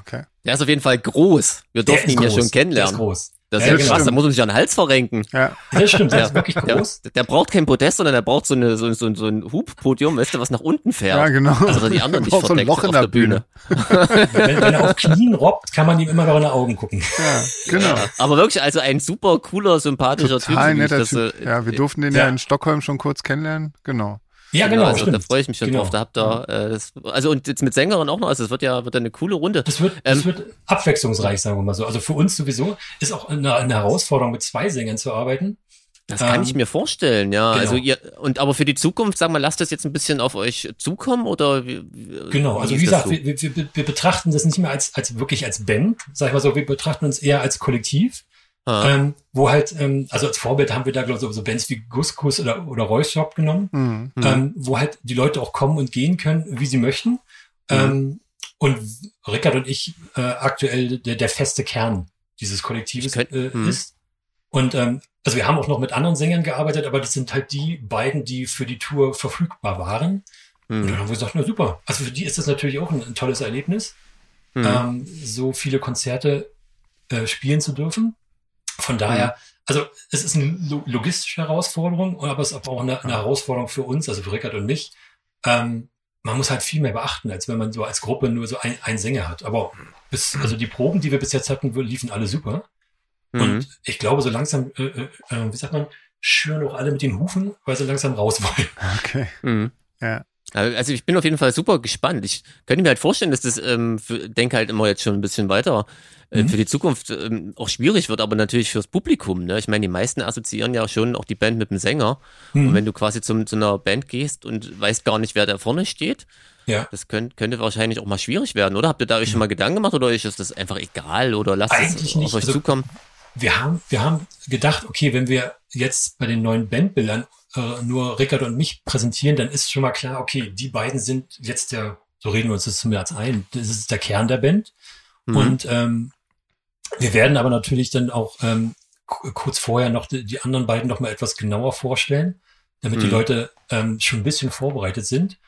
okay. Der ist auf jeden Fall groß. Wir Der durften ihn ja groß. schon Der ist kennenlernen. groß. Das ist Ja, ja, genau. krass, da muss man sich an den Hals verrenken. Ja, Das stimmt, der Ja. ist wirklich Der, groß. der braucht kein Podest, sondern der braucht so, eine, so, so, so ein Hubpodium, weißt du, was nach unten fährt. ja genau. Also die anderen nicht Braucht so ein verdeckt Loch in auf der der Bühne. Wenn, wenn er auf Knien robbt, kann man ihm immer noch in die Augen gucken. Ja, genau. Ja, aber wirklich, also ein super cooler, sympathischer Typ. Total wie ich netter das, Typ. äh, Ja, wir durften den ja. ja. in Stockholm schon kurz kennenlernen. Genau. Ja, genau, also, stimmt. Da freue ich mich schon Genau. drauf. Da habt ihr, äh, das, also und jetzt mit Sängerin auch noch, also es wird ja wird eine coole Runde. Das wird, das Ähm, wird abwechslungsreich, sagen wir mal so. Also für uns sowieso ist auch eine, eine Herausforderung, mit zwei Sängern zu arbeiten. Das kann ähm, ich mir vorstellen, ja. genau. Also ihr, und aber für die Zukunft, sag mal, lasst das jetzt ein bisschen auf euch zukommen oder wie, Genau, also wie das gesagt, wir, wir, wir, wir betrachten das nicht mehr als, als wirklich als Band, sag ich mal so, wir betrachten uns eher als Kollektiv, Ah, ähm, wo halt, ähm, also als Vorbild haben wir da, glaube ich, so, so Bands wie Guskus oder, oder Royce Shop genommen, Mhm. Mhm. ähm, wo halt die Leute auch kommen und gehen können, wie sie möchten. Ähm, und Rickard und ich äh, aktuell der, der feste Kern dieses Kollektives könnt- äh, hm. ist. Und ähm, also wir haben auch noch mit anderen Sängern gearbeitet, aber das sind halt die beiden, die für die Tour verfügbar waren. Und dann haben wir gesagt, na super. Also für die ist das natürlich auch ein, ein tolles Erlebnis, hm. ähm, so viele Konzerte äh, spielen zu dürfen. Von daher, also es ist eine lo- logistische Herausforderung, aber es ist aber auch eine, eine Herausforderung für uns, also für Rickard und mich. Ähm, man muss halt viel mehr beachten, als wenn man so als Gruppe nur so ein, ein Sänger hat. Aber bis, also die Proben, die wir bis jetzt hatten, liefen alle super. Mhm. Und ich glaube, so langsam, äh, äh, äh, wie sagt man, schüren auch alle mit den Hufen, weil sie langsam raus wollen. Okay. Mhm. Ja. Also ich bin auf jeden Fall super gespannt. Ich könnte mir halt vorstellen, dass das, ähm, für, denke halt immer jetzt schon ein bisschen weiter, äh, Mhm. für die Zukunft ähm, auch schwierig wird, aber natürlich fürs Publikum. Ne? Ich meine, die meisten assoziieren ja schon auch die Band mit dem Sänger. Und Mhm. wenn du quasi zum, zu einer Band gehst und weißt gar nicht, wer da vorne steht, Ja. das könnt, könnte wahrscheinlich auch mal schwierig werden, oder? Habt ihr da euch schon mal Gedanken gemacht oder euch ist das einfach egal oder lasst Eigentlich es auf nicht. euch Also- zukommen? wir haben, wir haben gedacht, okay, wenn wir jetzt bei den neuen Bandbildern äh, nur Rickard und mich präsentieren, dann ist schon mal klar, okay, die beiden sind jetzt der, so reden wir uns das zumindest ein, das ist der Kern der Band. Mhm. Und ähm, wir werden aber natürlich dann auch ähm, kurz vorher noch die, die anderen beiden noch mal etwas genauer vorstellen, damit die Mhm. Leute ähm, schon ein bisschen vorbereitet sind.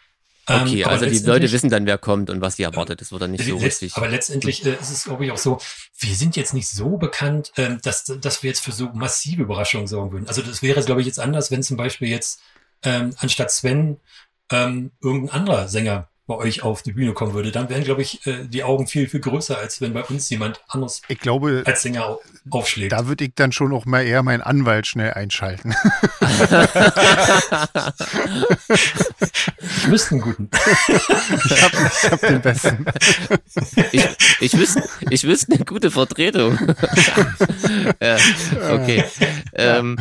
Ähm, Okay, aber also die Leute wissen dann, wer kommt und was die erwartet. Das wird dann nicht so richtig. Aber letztendlich äh, ist es, glaube ich, auch so, wir sind jetzt nicht so bekannt, ähm, dass, dass wir jetzt für so massive Überraschungen sorgen würden. Also das wäre, glaube ich, jetzt anders, wenn zum Beispiel jetzt ähm, anstatt Sven ähm, irgendein anderer Sänger bei euch auf die Bühne kommen würde. Dann wären, glaube ich, äh, die Augen viel, viel größer, als wenn bei uns jemand anderes Ich glaube, als Sänger au- aufschlägt. da würde ich dann schon auch mal eher meinen Anwalt schnell einschalten. Ich wüsste einen guten. Ich habe hab den besten. Ich, ich wüsste, ich wüsste eine gute Vertretung. ja, okay. Ähm,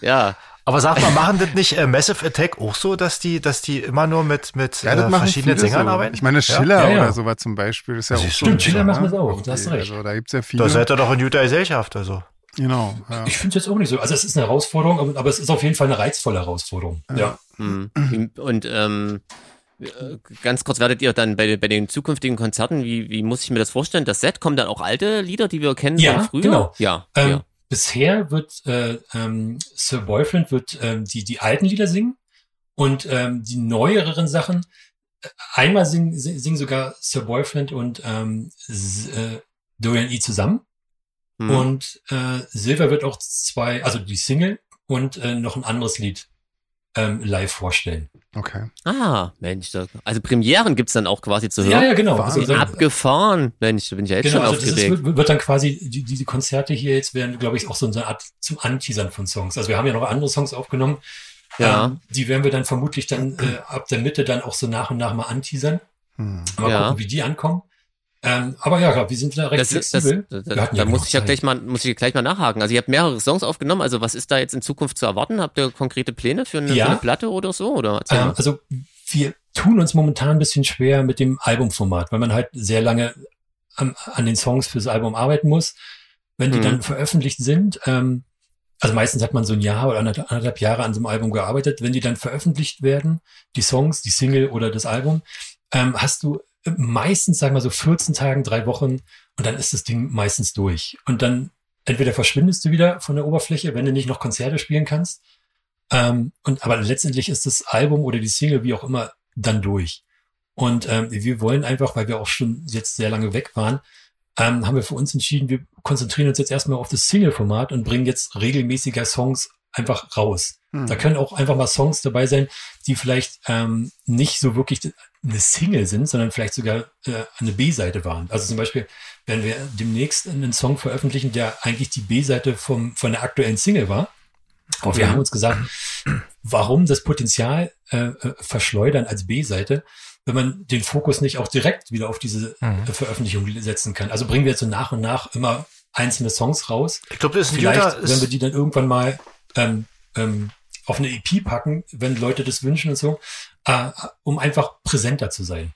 ja, Aber sag mal, machen das nicht äh, Massive Attack auch so, dass die, dass die immer nur mit, mit Ja, das äh, verschiedenen Sängern so. arbeiten? Ich meine, Schiller Ja, ja. oder sowas zum Beispiel ist ja auch Siehst so. du, ein Schiller machen ne? das auch, da hast du recht. Also da gibt's ja viele. Da seid ihr doch in guter Gesellschaft, also. genau. Ja. Ich finde es jetzt auch nicht so. Also es ist eine Herausforderung, aber- aber es ist auf jeden Fall eine reizvolle Herausforderung. Ja. hm. und ähm, äh, ganz kurz werdet ihr dann bei, bei den zukünftigen Konzerten, wie, wie muss ich mir das vorstellen? Das Set kommen dann auch alte Lieder, die wir kennen Ja, von früher? genau. Ja, Ähm, ja. Bisher wird äh, ähm, Sir Boyfriend wird ähm, die die alten Lieder singen und ähm, die neueren Sachen. Äh, einmal singen, sing- singen sogar Sir Boyfriend und ähm, äh, Dorian E zusammen. Hm. und äh, Silver wird auch zwei, also die Single und äh, noch ein anderes Lied ähm, live vorstellen. Okay. Ah, Mensch, also Premieren gibt's dann auch quasi zu Ja, hören. ja, genau. Wahnsinn. Also, Abgefahren. Mensch, da bin ich ja jetzt Genau, schon also das ist, aufgeregt. wird, wird dann quasi, die, diese Konzerte hier jetzt werden, glaube ich, auch so eine Art zum Anteasern von Songs. Also wir haben ja noch andere Songs aufgenommen. Ja. Ähm, die werden wir dann vermutlich dann äh, ab der Mitte dann auch so nach und nach mal anteasern. Hm. Mal Ja. gucken, wie die ankommen. Ähm, aber ja, wir sind da recht Das, ist- das, flexibel. da, da, ja muss ich ja gleich mal, muss ich gleich mal nachhaken. Also ihr habt mehrere Songs aufgenommen. Also was ist da jetzt in Zukunft zu erwarten? Habt ihr konkrete Pläne für eine, Ja. für eine Platte oder so? Oder Ähm, also wir tun uns momentan ein bisschen schwer mit dem Albumformat, weil man halt sehr lange an, an den Songs fürs Album arbeiten muss. Wenn die Mhm. dann veröffentlicht sind, ähm, also meistens hat man so ein Jahr oder anderthalb anderthalb Jahre an so einem Album gearbeitet. Wenn die dann veröffentlicht werden, die Songs, die Single oder das Album, ähm, hast du meistens, sagen wir so 14 Tagen, drei Wochen, und dann ist das Ding meistens durch. Und dann entweder verschwindest du wieder von der Oberfläche, wenn du nicht noch Konzerte spielen kannst. Ähm, und aber letztendlich ist das Album oder die Single, wie auch immer, dann durch. Und ähm, wir wollen einfach, weil wir auch schon jetzt sehr lange weg waren, ähm, haben wir für uns entschieden, wir konzentrieren uns jetzt erstmal auf das Single-Format und bringen jetzt regelmäßiger Songs einfach raus. Hm. Da können auch einfach mal Songs dabei sein, die vielleicht ähm, nicht so wirklich eine Single sind, sondern vielleicht sogar äh, eine B-Seite waren. Also zum Beispiel, wenn wir demnächst einen Song veröffentlichen, der eigentlich die B-Seite vom von der aktuellen Single war. Und wir haben uns gesagt, warum das Potenzial äh, äh, verschleudern als B-Seite, wenn man den Fokus nicht auch direkt wieder auf diese Mhm. äh, Veröffentlichung setzen kann. Also bringen wir jetzt so nach und nach immer einzelne Songs raus. Ich glaube, das ist ein Vielleicht, guter, wenn wir die dann irgendwann mal ähm, ähm, auf eine EP packen, wenn Leute das wünschen und so, äh, um einfach präsenter zu sein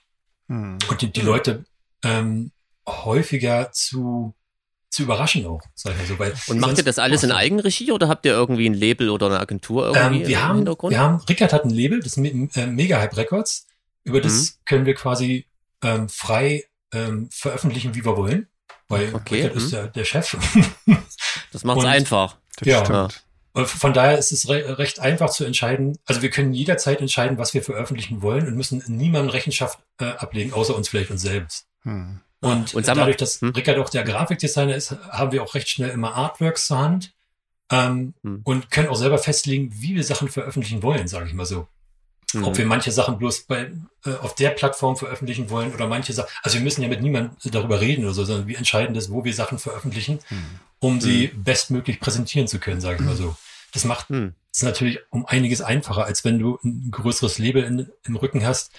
Hm. und die, die Leute ähm, häufiger zu zu überraschen auch, sag ich mal so. Weil Und macht ihr das alles in. Eigenregie oder habt ihr irgendwie ein Label oder eine Agentur irgendwie Ähm, wir, im haben, Hintergrund? wir haben, Rickard hat ein Label, das Me- äh, Mega Hype Records. Über das Mhm. können wir quasi ähm, frei ähm, veröffentlichen, wie wir wollen. Weil Okay, Rickard mhm. ist der, der Chef. das macht's und- einfach. Das Ja. stimmt. Und Von daher ist es re recht einfach zu entscheiden. Also wir können jederzeit entscheiden, was wir veröffentlichen wollen und müssen niemandem Rechenschaft äh, ablegen, außer uns vielleicht uns selbst. Hm. Und, Und dadurch, dass hm? Rickard auch der Grafikdesigner ist, haben wir auch recht schnell immer Artworks zur Hand ähm, Hm. und können auch selber festlegen, wie wir Sachen veröffentlichen wollen, sage ich mal so. Mhm. Ob wir manche Sachen bloß bei, äh, auf der Plattform veröffentlichen wollen oder manche Sachen. Also wir müssen ja mit niemandem darüber reden oder so, sondern wir entscheiden das, wo wir Sachen veröffentlichen, Hm. um sie bestmöglich präsentieren zu können, sage ich mal so. Das macht Hm. es natürlich um einiges einfacher, als wenn du ein größeres Label in, im Rücken hast,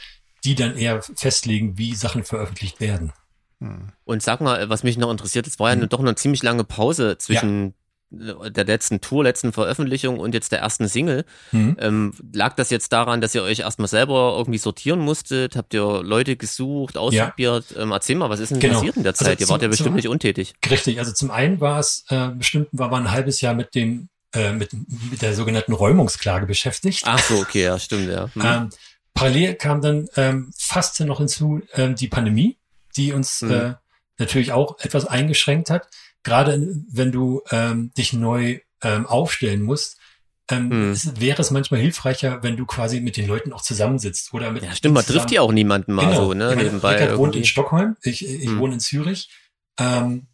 die dann eher festlegen, wie Sachen veröffentlicht werden. Hm. Und sag mal, was mich noch interessiert, es war ja Mhm. doch eine ziemlich lange Pause zwischen äh, der letzten Tour, letzten Veröffentlichung und jetzt der ersten Single. Mhm. Ähm, lag das jetzt daran, dass ihr euch erstmal selber irgendwie sortieren musstet? Habt ihr Leute gesucht, ausprobiert? Ähm, erzähl mal, was ist denn Genau. passiert in der Also Zeit? ihr zum- wart ja bestimmt zum- nicht untätig. Richtig, also zum einen war es äh, bestimmt, war man ein halbes Jahr mit dem äh, mit, mit der sogenannten Räumungsklage beschäftigt. Ach so, okay, ja, stimmt, ja. Hm. Ähm, parallel kam dann ähm, fast noch hinzu ähm, die Pandemie, die uns Mhm. äh, natürlich auch etwas eingeschränkt hat. Gerade wenn du ähm, dich neu ähm, aufstellen musst, ähm, Mhm. es, wäre es manchmal hilfreicher, wenn du quasi mit den Leuten auch zusammensitzt oder mit ja, stimmt, man trifft ja auch niemanden mal Genau. so, ne, Ich meine, nebenbei. Rickard wohnt in. Stockholm, ich, ich Hm. wohne in Zürich. Ähm,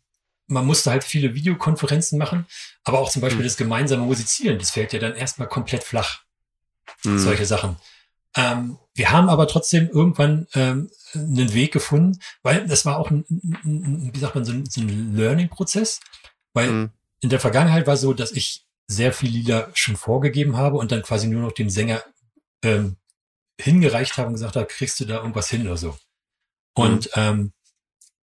man musste halt viele Videokonferenzen machen, aber auch zum Beispiel Hm. das gemeinsame Musizieren, das fällt ja dann erstmal komplett flach Hm. solche Sachen. Ähm, wir haben aber trotzdem irgendwann ähm, einen Weg gefunden, weil das war auch ein, ein, wie sagt man, so ein, so ein Learning-Prozess, weil Hm. in der Vergangenheit war so, dass ich sehr viel Lieder schon vorgegeben habe und dann quasi nur noch dem Sänger ähm, hingereicht habe und gesagt habe, kriegst du da irgendwas hin oder so. Und ähm,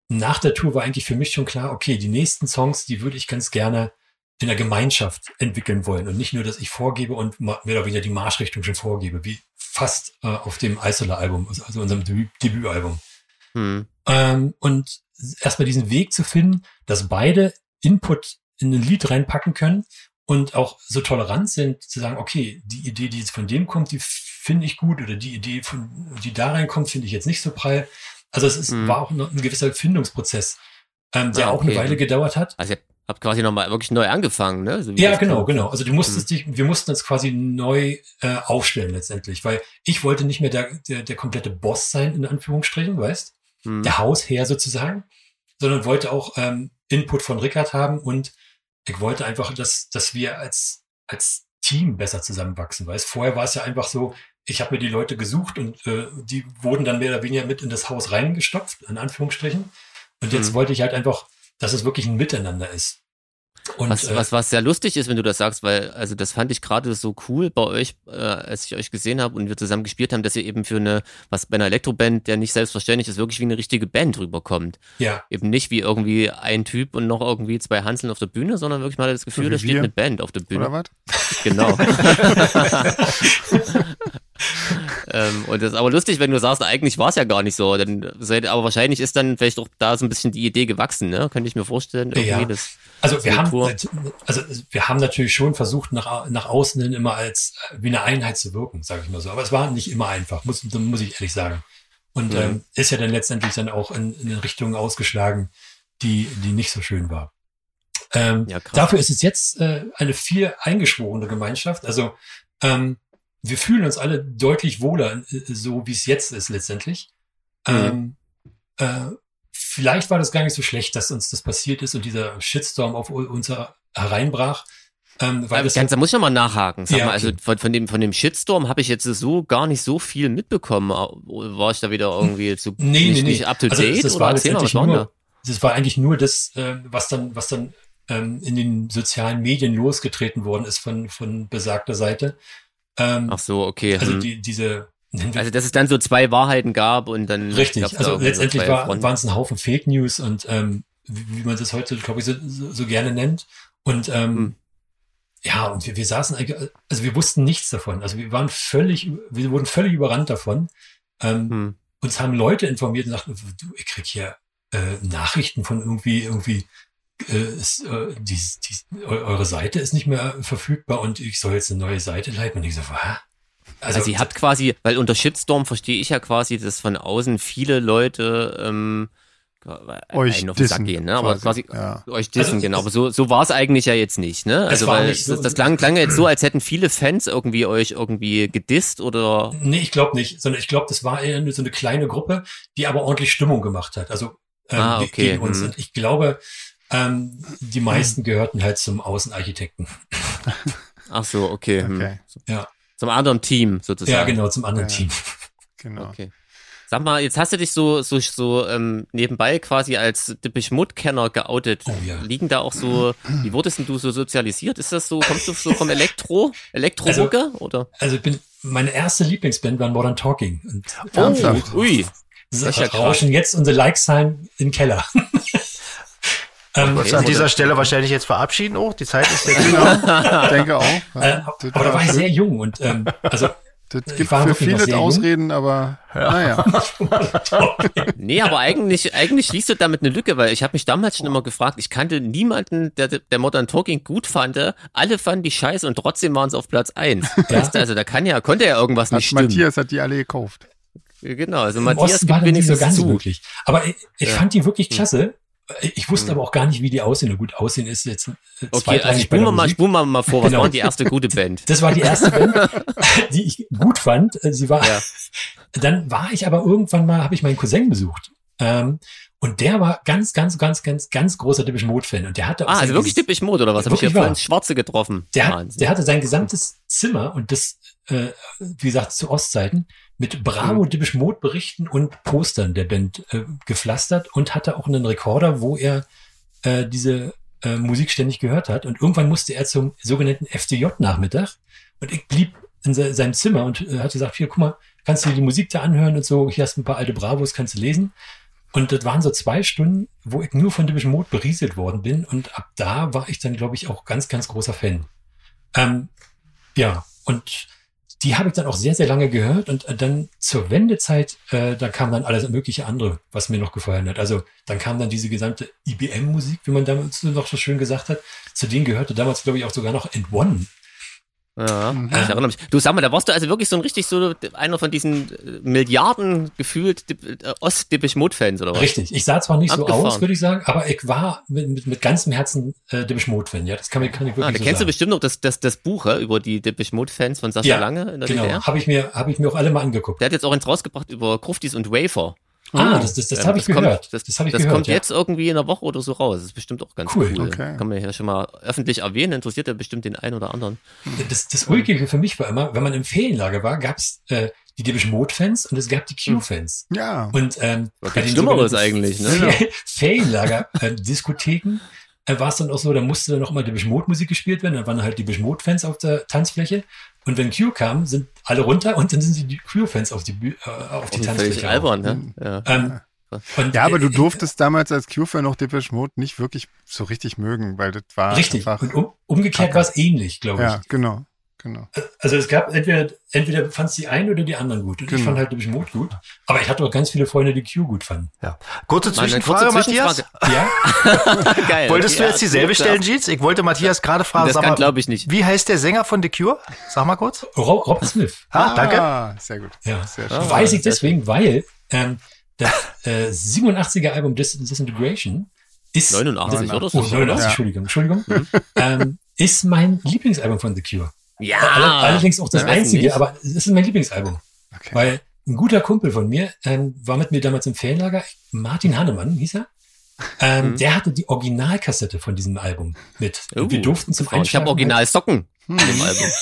nach der Tour war eigentlich für mich schon klar, okay, die nächsten Songs, die würde ich ganz gerne in der Gemeinschaft entwickeln wollen und nicht nur, dass ich vorgebe und mehr oder weniger die Marschrichtung schon vorgebe, wie fast äh, auf dem Isola-Album, also, also unserem Debüt Debütalbum. Hm. Ähm, und erstmal diesen Weg zu finden, dass beide Input in ein Lied reinpacken können und auch so tolerant sind, zu sagen, okay, die Idee, die jetzt von dem kommt, die finde ich gut oder die Idee, von, die da reinkommt, finde ich jetzt nicht so prall. Also es ist, Mhm. war auch ein gewisser Findungsprozess, ähm, der Ja, auch eine okay. Weile gedauert hat. Also ihr habt quasi nochmal wirklich neu angefangen, ne? So Ja, genau, klingt. genau. Also du musstest dich, wir mussten uns quasi neu äh, aufstellen letztendlich, weil ich wollte nicht mehr der, der, der komplette Boss sein, in Anführungsstrichen, weißt? Hm. Der Hausherr sozusagen, sondern wollte auch ähm, Input von Rickard haben und ich wollte einfach, dass, dass wir als, als Team besser zusammenwachsen, weißt? Vorher war es ja einfach so, ich habe mir die Leute gesucht und äh, die wurden dann mehr oder weniger mit in das Haus reingestopft, in Anführungsstrichen. Und jetzt Mhm. wollte ich halt einfach, dass es wirklich ein Miteinander ist. Und was, äh, was, was sehr lustig ist, wenn du das sagst, weil, also das fand ich gerade so cool bei euch, äh, als ich euch gesehen habe und wir zusammen gespielt haben, dass ihr eben für eine, was bei einer Elektroband, der nicht selbstverständlich ist, wirklich wie eine richtige Band rüberkommt. ja, Eben nicht wie irgendwie ein Typ und noch irgendwie zwei Hanseln auf der Bühne, sondern wirklich mal das Gefühl, wie da steht wir. eine Band auf der Bühne. Oder was? Genau. ähm, und das ist aber lustig, wenn du sagst, eigentlich war es ja gar nicht so. Dann, seid- aber wahrscheinlich ist dann vielleicht auch da so ein bisschen die Idee gewachsen, ne? Könnte ich mir vorstellen. Irgendwie Ja. das, Also wir haben, also wir haben natürlich schon versucht, nach, nach außen hin immer als äh, wie eine Einheit zu wirken, sage ich mal so. Aber es war nicht immer einfach, muss, muss ich ehrlich sagen. Und Mhm. ähm, ist ja dann letztendlich dann auch in, in Richtungen ausgeschlagen, die, die nicht so schön war. Ähm, Ja, dafür ist es jetzt äh, eine viel eingeschworene Gemeinschaft. Also ähm, wir fühlen uns alle deutlich wohler, äh, so wie es jetzt ist letztendlich. Ähm, äh, vielleicht war das gar nicht so schlecht, dass uns das passiert ist und dieser Shitstorm auf uns hereinbrach. Ähm, weil Weil das ganz, da muss ich noch mal nachhaken. Sag Ja, mal, also okay. von, von dem von dem Shitstorm habe ich jetzt so gar nicht so viel mitbekommen. War ich da wieder irgendwie zu Nee, nicht, nee, nee. nicht up to Also date das oder war erzähl mal, was war nur, da? das war eigentlich nur das, äh, was dann, was dann ähm, in den sozialen Medien losgetreten worden ist von, von besagter Seite. Ähm, Ach so, okay. also hm. die, diese, also dass es dann so zwei Wahrheiten gab und dann richtig, da also so letztendlich war, waren es ein Haufen Fake News und ähm, wie, wie man das heute, glaube ich, so, so, so gerne nennt. Und ähm, Hm. ja, und wir, wir saßen eigentlich, also wir wussten nichts davon. Also wir waren völlig, wir wurden völlig überrannt davon. Ähm, Hm. uns haben Leute informiert und sagten, du, ich krieg hier äh, Nachrichten von irgendwie, irgendwie, äh, ist, äh, die, die, eu- eure Seite ist nicht mehr verfügbar und ich soll jetzt eine neue Seite leiten. Und ich so, was? Also, ihr habt quasi, weil unter Shitstorm verstehe ich ja quasi, dass von außen viele Leute ähm, Euch einen auf den Sack dissen gehen, ne? Aber quasi ja. euch dissen, Also, genau. Aber so, so war es eigentlich ja jetzt nicht, ne? Es Also war weil nicht so- das, das klang, klang ja jetzt so, als hätten viele Fans irgendwie euch irgendwie gedisst oder Nee, ich glaube nicht, sondern ich glaube, das war eher nur so eine kleine Gruppe, die aber ordentlich Stimmung gemacht hat. Also ähm, Ah, okay, gegen uns. mhm. Und ich glaube, ähm, die meisten gehörten halt zum Außenarchitekten. ach so, okay. hm. Okay, Ja, Zum anderen Team sozusagen. ja genau, zum anderen Ja. Team. genau. Okay. Sag mal, jetzt hast du dich so so so ähm, nebenbei quasi als Depeche Mode Kenner geoutet. Oh ja. Liegen da auch so, wie wurdest denn du so sozialisiert? Ist das so, kommst du so vom Elektro, Elektromucke oder? Also ich bin, meine erste Lieblingsband war Modern Talking. Und Ernsthaft? ui. das ist ja krass. rauschen jetzt unsere Like-Sign in den Keller. ähm, an dieser Stelle wahrscheinlich jetzt verabschieden auch? Die Zeit ist jetzt Genau, ich denke auch. äh, Ja, das aber da war ich sehr jung und ähm, also Das ich gibt für wirklich viele. Ausreden, aber naja. Nee, aber eigentlich, eigentlich schließt du damit eine Lücke, weil ich habe mich damals schon immer gefragt, ich kannte niemanden, der, der Modern Talking gut fand. Alle fanden die scheiße und trotzdem waren sie auf Platz eins. Weißt du, also da kann ja, konnte ja irgendwas Hat nicht stimmen. Matthias hat die alle gekauft. Genau, also Im Matthias Osten gibt nicht so wenigstens ganz zu. möglich. Aber ich, ich Ja. fand die wirklich klasse. Ich wusste Hm. aber auch gar nicht, wie die aussehen. Na gut, aussehen ist jetzt äh, Okay, also spulen wir mal, spulen wir mal vor, was Genau. war die erste gute Band? Das war die erste Band, die ich gut fand. Äh, Sie war, Ja. dann war ich aber irgendwann mal, habe ich meinen Cousin besucht. Ähm, und der war ganz, ganz, ganz, ganz, ganz großer Depeche Mode Fan. Und der hatte auch Ah, also wirklich Depeche Mode oder was? Habe ich hier vorhin. Schwarze getroffen? Der, hat, der hatte sein gesamtes Zimmer und das, äh, wie gesagt, zu Ostzeiten mit Bravo Mhm. Depeche Mode Berichten und Postern der Band äh, gepflastert und hatte auch einen Rekorder, wo er äh, diese äh, Musik ständig gehört hat. Und irgendwann musste er zum sogenannten FDJ-Nachmittag und ich blieb in se seinem Zimmer und äh, hat gesagt, hier, guck mal, kannst du dir die Musik da anhören und so, hier hast du ein paar alte Bravos, kannst du lesen. Und das waren so zwei Stunden, wo ich nur von Depeche Mode berieselt worden bin. Und ab da war ich dann, glaube ich, auch ganz, ganz großer Fan. Ähm, ja, und die habe ich dann auch sehr, sehr lange gehört. Und äh, dann zur Wendezeit, äh, da kam dann alles mögliche andere, was mir noch gefallen hat. Also dann kam dann diese gesamte IBM-Musik, wie man damals noch so schön gesagt hat. Zu denen gehörte damals, glaube ich, auch sogar noch And One. Ja, Mhm. ich erinnere mich. Du sag mal, da warst du also wirklich so ein richtig so einer von diesen äh, Milliarden gefühlt äh, Ost-Depeche Mode-Fans oder was? Richtig. Ich sah zwar nicht so Abgefahren. aus, würde ich sagen, aber ich war mit, mit, mit ganzem Herzen äh, Depeche Mode-Fan. Ja, das kann, ich- kann ich Ah, wirklich da so kennst du bestimmt noch das, das, das Buch ja, über die Depeche Mode-Fans von Sascha Ja, Lange in der Genau, DDR. habe ich, mir habe ich mir auch alle mal angeguckt. Der hat jetzt auch eins rausgebracht über Kruftis und Wafer. Ah, das, das, das Ähm, habe ich kommt, gehört. Das, das habe ich das gehört. kommt ja. jetzt irgendwie in einer Woche oder so raus. Das ist bestimmt auch ganz cool. Cool. Okay. Kann man ja schon mal öffentlich erwähnen. Interessiert ja bestimmt den einen oder anderen. Das, das Ulkige für mich war immer, wenn man im Ferienlager war, gab's äh, die Depeche Mode-Fans und es gab die Q-Fans. Ja. Und ähm, Was bei den Schlimmeres eigentlich, ne? Fer- Ferienlager, äh, Diskotheken, äh, war es dann auch so, da musste dann auch immer Depeche Mode Musik gespielt werden, dann waren halt die Depeche Mode Fans auf der Tanzfläche und wenn Q kam, sind alle runter und dann sind die Q Fans auf die Bü- äh, auf die Tanzfläche. albern, ne? Ja. Ähm, und, Ja, aber du äh, durftest damals als Q-Fan noch Depeche Mode nicht wirklich so richtig mögen, weil das war Richtig. einfach. Und um, umgekehrt war es ähnlich, glaube ich. Ja, genau. Genau. Also es gab entweder, entweder fand die einen oder die anderen gut. Und ich Genau. fand halt Depeche Mode gut. Aber ich hatte auch ganz viele Freunde, die Q gut fanden. Ja. Kurze Zwischenfrage, kurze Matthias. Zwischenfrage. Ja? Geil. Wolltest du jetzt dieselbe stellen, Jeans? Ich wollte Matthias gerade fragen, Das kann, glaube ich, nicht. wie heißt der Sänger von The Cure? Sag mal kurz. Rob, Rob Smith. Ah, danke. Ah, sehr gut. Ja. Sehr Ah. schön. Weiß ich deswegen, weil ähm, das äh, 87er Album Dis Disintegration ist, 89 oder oh, 89, Ja. Entschuldigung, Entschuldigung, Mhm. ähm, ist mein Lieblingsalbum von The Cure. Ja. Alle, allerdings auch das einzige, nicht. aber es ist mein Lieblingsalbum. Okay. Weil ein guter Kumpel von mir ähm, war mit mir damals im Ferienlager, Martin Hannemann hieß er. Ähm, Mhm. Der hatte die Originalkassette von diesem Album mit. Und Oh, wir durften zum Ich habe Einschlafen original Socken Hm. im Album.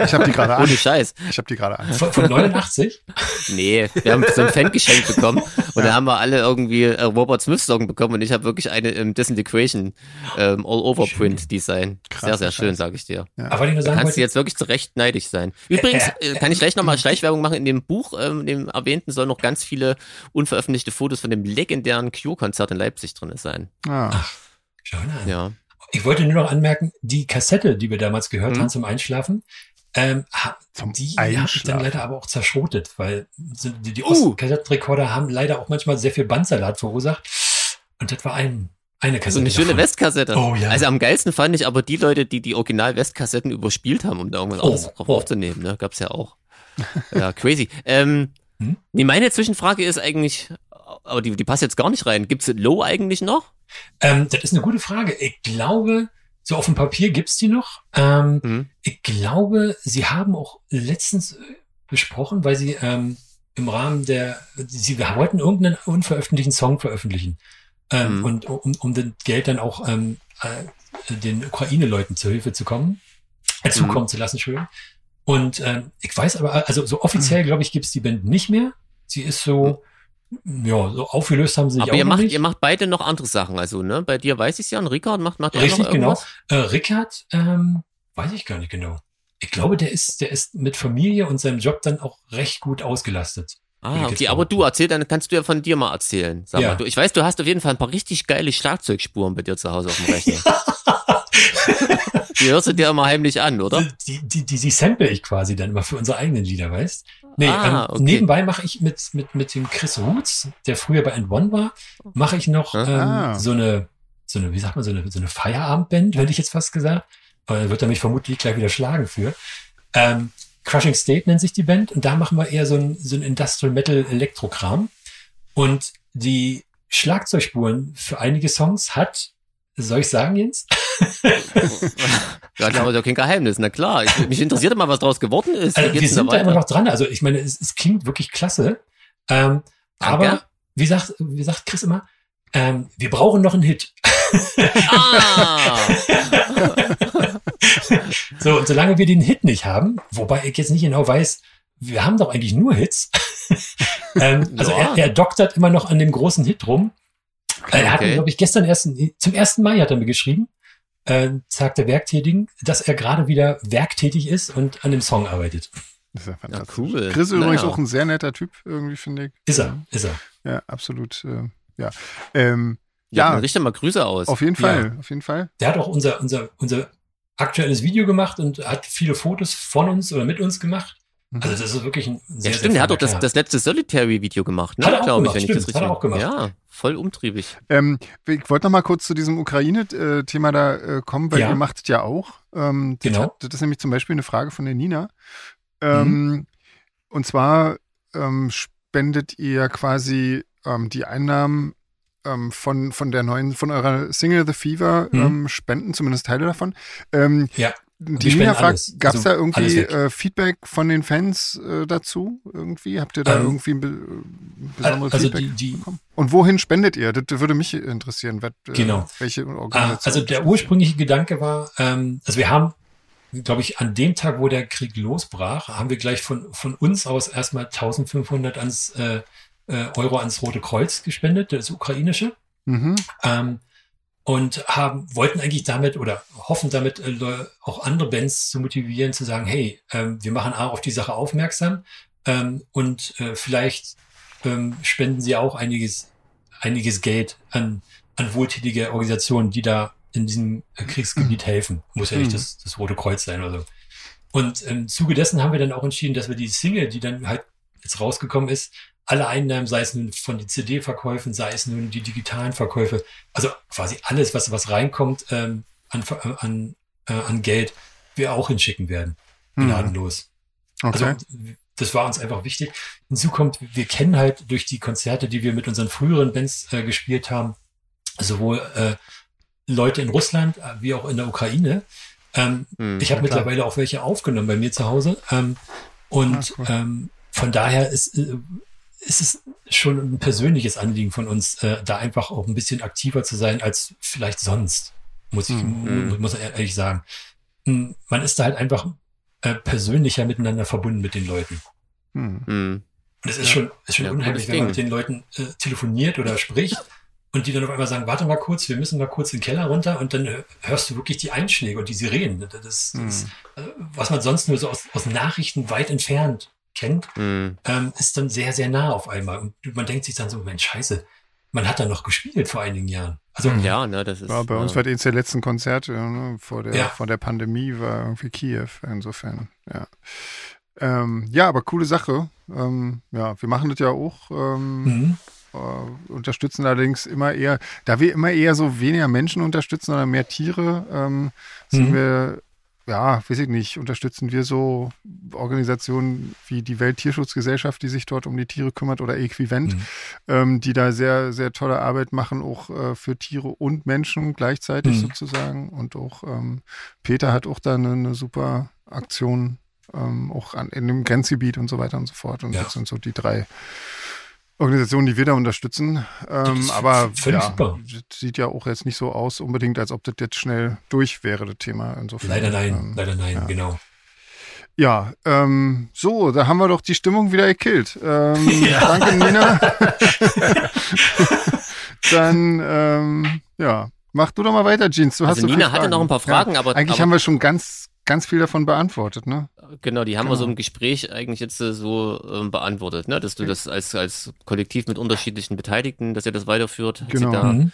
Ich habe die gerade an. Ohne Scheiß. Ich habe die gerade an. von, von 89. Nee, wir haben so ein Fangeschenk bekommen und da haben wir alle irgendwie äh, Robert Smith Socken bekommen und ich habe wirklich eine im Disintegration ähm, All-Over-Print Design. Krass, sehr, sehr schön, sage ich dir. Aber was ich nur Da sagen kannst du jetzt wirklich zu Recht neidisch sein. Übrigens, äh, kann ich gleich nochmal Schleichwerbung machen. In dem Buch, ähm, dem erwähnten, sollen noch ganz viele unveröffentlichte Fotos von dem legendären Cure-Konzert in Leipzig drin sein. Ah, Schau mal an. Ja. Ich wollte nur noch anmerken, die Kassette, die wir damals gehört Mhm. haben zum Einschlafen, ähm, Zum die habe ich dann leider aber auch zerschrotet, weil so die, die Uh. Ostkassettenrekorder haben leider auch manchmal sehr viel Bandsalat verursacht. Und das war ein, eine So Kassette. eine schöne davon. Westkassette. Oh, ja. Also am geilsten fand ich aber die Leute, die die Original-Westkassetten überspielt haben, um da irgendwas Oh, anderes drauf oh. aufzunehmen. Ne? Gab's ja auch. ja, crazy. Ähm, Hm? nee, meine Zwischenfrage ist eigentlich, aber die, die passt jetzt gar nicht rein. Gibt's Low eigentlich noch? Ähm, das ist eine gute Frage. Ich glaube, so auf dem Papier gibt's die noch. Ähm, Mhm. Ich glaube, sie haben auch letztens besprochen, weil sie ähm, im Rahmen der, sie wollten irgendeinen unveröffentlichten Song veröffentlichen. Ähm, Mhm. Und um, um das Geld dann auch ähm, äh, den Ukraine-Leuten zur Hilfe zu kommen, äh, zukommen Mhm. zu lassen, Entschuldigung. Und ähm, ich weiß aber, also so offiziell, glaube ich, gibt's die Band nicht mehr. Sie ist so, ja, so aufgelöst haben sie sich Aber auch ihr macht, nicht. ihr macht beide noch andere Sachen. Also, ne? Bei dir weiß ich's ja, und Rickard macht, macht Richtig, noch genau. irgendwas? Äh, Rickard, ähm, weiß ich gar nicht genau. Ich glaube, der ist, der ist mit Familie und seinem Job dann auch recht gut ausgelastet. Ich Ah, okay, aber du erzähl, dann kannst du ja von dir mal erzählen. Sag Ja. mal, du, ich weiß, du hast auf jeden Fall ein paar richtig geile Schlagzeugspuren bei dir zu Hause auf dem Rechner. Die hörst du dir immer heimlich an, oder? Die, die, die, die sample ich quasi dann immer für unsere eigenen Lieder, weißt? Nee, Ah, ähm, okay. nebenbei mache ich mit, mit, mit dem Chris Roots, der früher bei End One war, mache ich noch ähm, so eine, so eine, wie sagt man, so eine, so eine Feierabendband, hätte ich jetzt fast gesagt. Aber da wird er mich vermutlich gleich wieder schlagen für. Ähm, Crushing State nennt sich die Band und da machen wir eher so ein, so ein Industrial Metal Elektrokram. Und die Schlagzeugspuren für einige Songs hat, soll ich sagen, Jens? Ja, das ist ja kein Geheimnis, na klar. Ich, mich interessiert immer, was draus geworden ist. Also, wir sind da da immer noch dran. Also ich meine, es, es klingt wirklich klasse. Ähm, aber wie sagt, wie sagt Chris immer, ähm, wir brauchen noch einen Hit. Ah! So, und solange wir den Hit nicht haben, wobei ich jetzt nicht genau weiß, wir haben doch eigentlich nur Hits. ähm, also Ja. er, er doktert immer noch an dem großen Hit rum. Äh, Er hat Okay. mir, glaube ich, gestern erst, zum ersten Mai hat er mir geschrieben, äh, Tag der Werktätigen, dass er gerade wieder werktätig ist und an dem Song arbeitet. das ist ja Ja, fantastisch. cool. Chris ist übrigens Naja. auch ein sehr netter Typ, irgendwie, finde ich. Ist er, ist er. Ja, absolut. Äh, ja. Ähm, Ja, Ja. dann richte mal Grüße aus. auf jeden Ja. Fall, auf jeden Fall. Der hat auch unser, unser, unser aktuelles Video gemacht und hat viele Fotos von uns oder mit uns gemacht. Mhm. Also das ist wirklich ein sehr, ja, stimmt, der hat doch das, das letzte Solitary-Video gemacht, ne? Hat er auch Glaube ich, gemacht, wenn ich stimmt, das hat richtig er auch gemacht. Ja, voll umtriebig. Ähm, ich wollte noch mal kurz zu diesem Ukraine-Thema da äh, kommen, weil Ja. ihr macht es ja auch. Ähm, das, Genau. hat, das ist nämlich zum Beispiel eine Frage von der Nina. Ähm, Mhm. Und zwar ähm, spendet ihr quasi ähm, die Einnahmen ähm, von, von der neuen, von eurer Single The Fever Mhm. ähm, spenden, zumindest Teile davon. Ähm, Ja. Die Nina fragt, gab es Also da irgendwie äh, Feedback von den Fans äh, dazu? Irgendwie? Habt ihr da Ähm, irgendwie ein be äh, besonderes also Feedback die, die, bekommen? Und wohin spendet ihr? Das würde mich interessieren. Wat, äh, Genau. Welche Ah, Organisation? also der ursprüngliche Gedanke war, ähm, also wir haben, glaube ich, an dem Tag, wo der Krieg losbrach, haben wir gleich von, von uns aus erstmal 1500 ans, äh, äh, Euro ans Rote Kreuz gespendet, das ukrainische. Mhm. Ähm, und haben, wollten eigentlich damit oder hoffen damit äh, auch andere Bands zu motivieren, zu sagen, hey, ähm, wir machen A auf die Sache aufmerksam ähm, und äh, vielleicht ähm, spenden sie auch einiges, einiges Geld an, an wohltätige Organisationen, die da in diesem Kriegsgebiet helfen. Muss ja nicht Mhm. das, das Rote Kreuz sein oder so. Und im Zuge dessen haben wir dann auch entschieden, dass wir die Single, die dann halt jetzt rausgekommen ist, alle Einnahmen, sei es nun von den CD-Verkäufen, sei es nun die digitalen Verkäufe, also quasi alles, was, was reinkommt ähm, an, Ver- an, äh, an Geld, wir auch hinschicken werden. Mhm. Gnadenlos. Okay. Also das war uns einfach wichtig. Hinzu kommt, wir kennen halt durch die Konzerte, die wir mit unseren früheren Bands äh, gespielt haben, sowohl äh, Leute in Russland äh, wie auch in der Ukraine. Ähm, Hm. ich habe mittlerweile auch welche aufgenommen bei mir zu Hause. Ähm, und Ah, cool. ähm, von daher ist, äh, ist es schon ein persönliches Anliegen von uns, äh, da einfach auch ein bisschen aktiver zu sein als vielleicht sonst, muss ich Hm. mu- muss ich ehrlich sagen. Hm, Man ist da halt einfach äh, persönlicher miteinander verbunden mit den Leuten. Hm. Hm. Und es ist Ja. schon, ist schon Ja, unheimlich, wenn man Ding. mit den Leuten äh, telefoniert oder spricht und die dann auf einmal sagen, warte mal kurz, wir müssen mal kurz in den Keller runter und dann hörst du wirklich die Einschläge und die Sirenen. Das, das, Hm. das, äh, was man sonst nur so aus, aus Nachrichten weit entfernt kennt, Hm. ähm, ist dann sehr, sehr nah auf einmal. Und man denkt sich dann so, Mensch, scheiße, man hat da noch gespielt vor einigen Jahren. Also Ja, ne, das ist. Ja, bei uns äh, war eins der letzten Konzerte ne, vor, der, Ja. vor der Pandemie, war irgendwie Kiew, insofern, ja. Ähm, ja, aber coole Sache. Ähm, ja, wir machen das ja auch. Ähm, mhm. äh, unterstützen allerdings immer eher, da wir immer eher so weniger Menschen unterstützen, sondern mehr Tiere, ähm, sind Mhm. wir, ja, weiß ich nicht, unterstützen wir so Organisationen wie die Welttierschutzgesellschaft, die sich dort um die Tiere kümmert oder Equivent, Mhm. ähm, die da sehr, sehr tolle Arbeit machen, auch äh, für Tiere und Menschen gleichzeitig Mhm. sozusagen. Und auch ähm, Peter hat auch da eine, eine super Aktion, ähm, auch an, in dem Grenzgebiet und so weiter und so fort. Und Ja. das sind so die drei Organisationen, die wir da unterstützen. Ähm, ist aber ja, sieht ja auch jetzt nicht so aus, unbedingt, als ob das jetzt schnell durch wäre, das Thema. Insofern. Leider nein, Ähm, leider nein, ja. genau. ja, ähm, so, da haben wir doch die Stimmung wieder gekillt. Ähm, Danke, Nina. Dann, ähm, ja, mach du doch mal weiter, Jeans. Du hast Also so Nina hatte noch ein paar Fragen, aber, Eigentlich aber haben wir schon ganz, ganz viel davon beantwortet, ne? genau, die haben wir Genau. so im Gespräch eigentlich jetzt äh, so ähm, beantwortet, ne? Dass du das als als Kollektiv mit unterschiedlichen Beteiligten, dass ihr das weiterführt. Genau. Da, Mhm.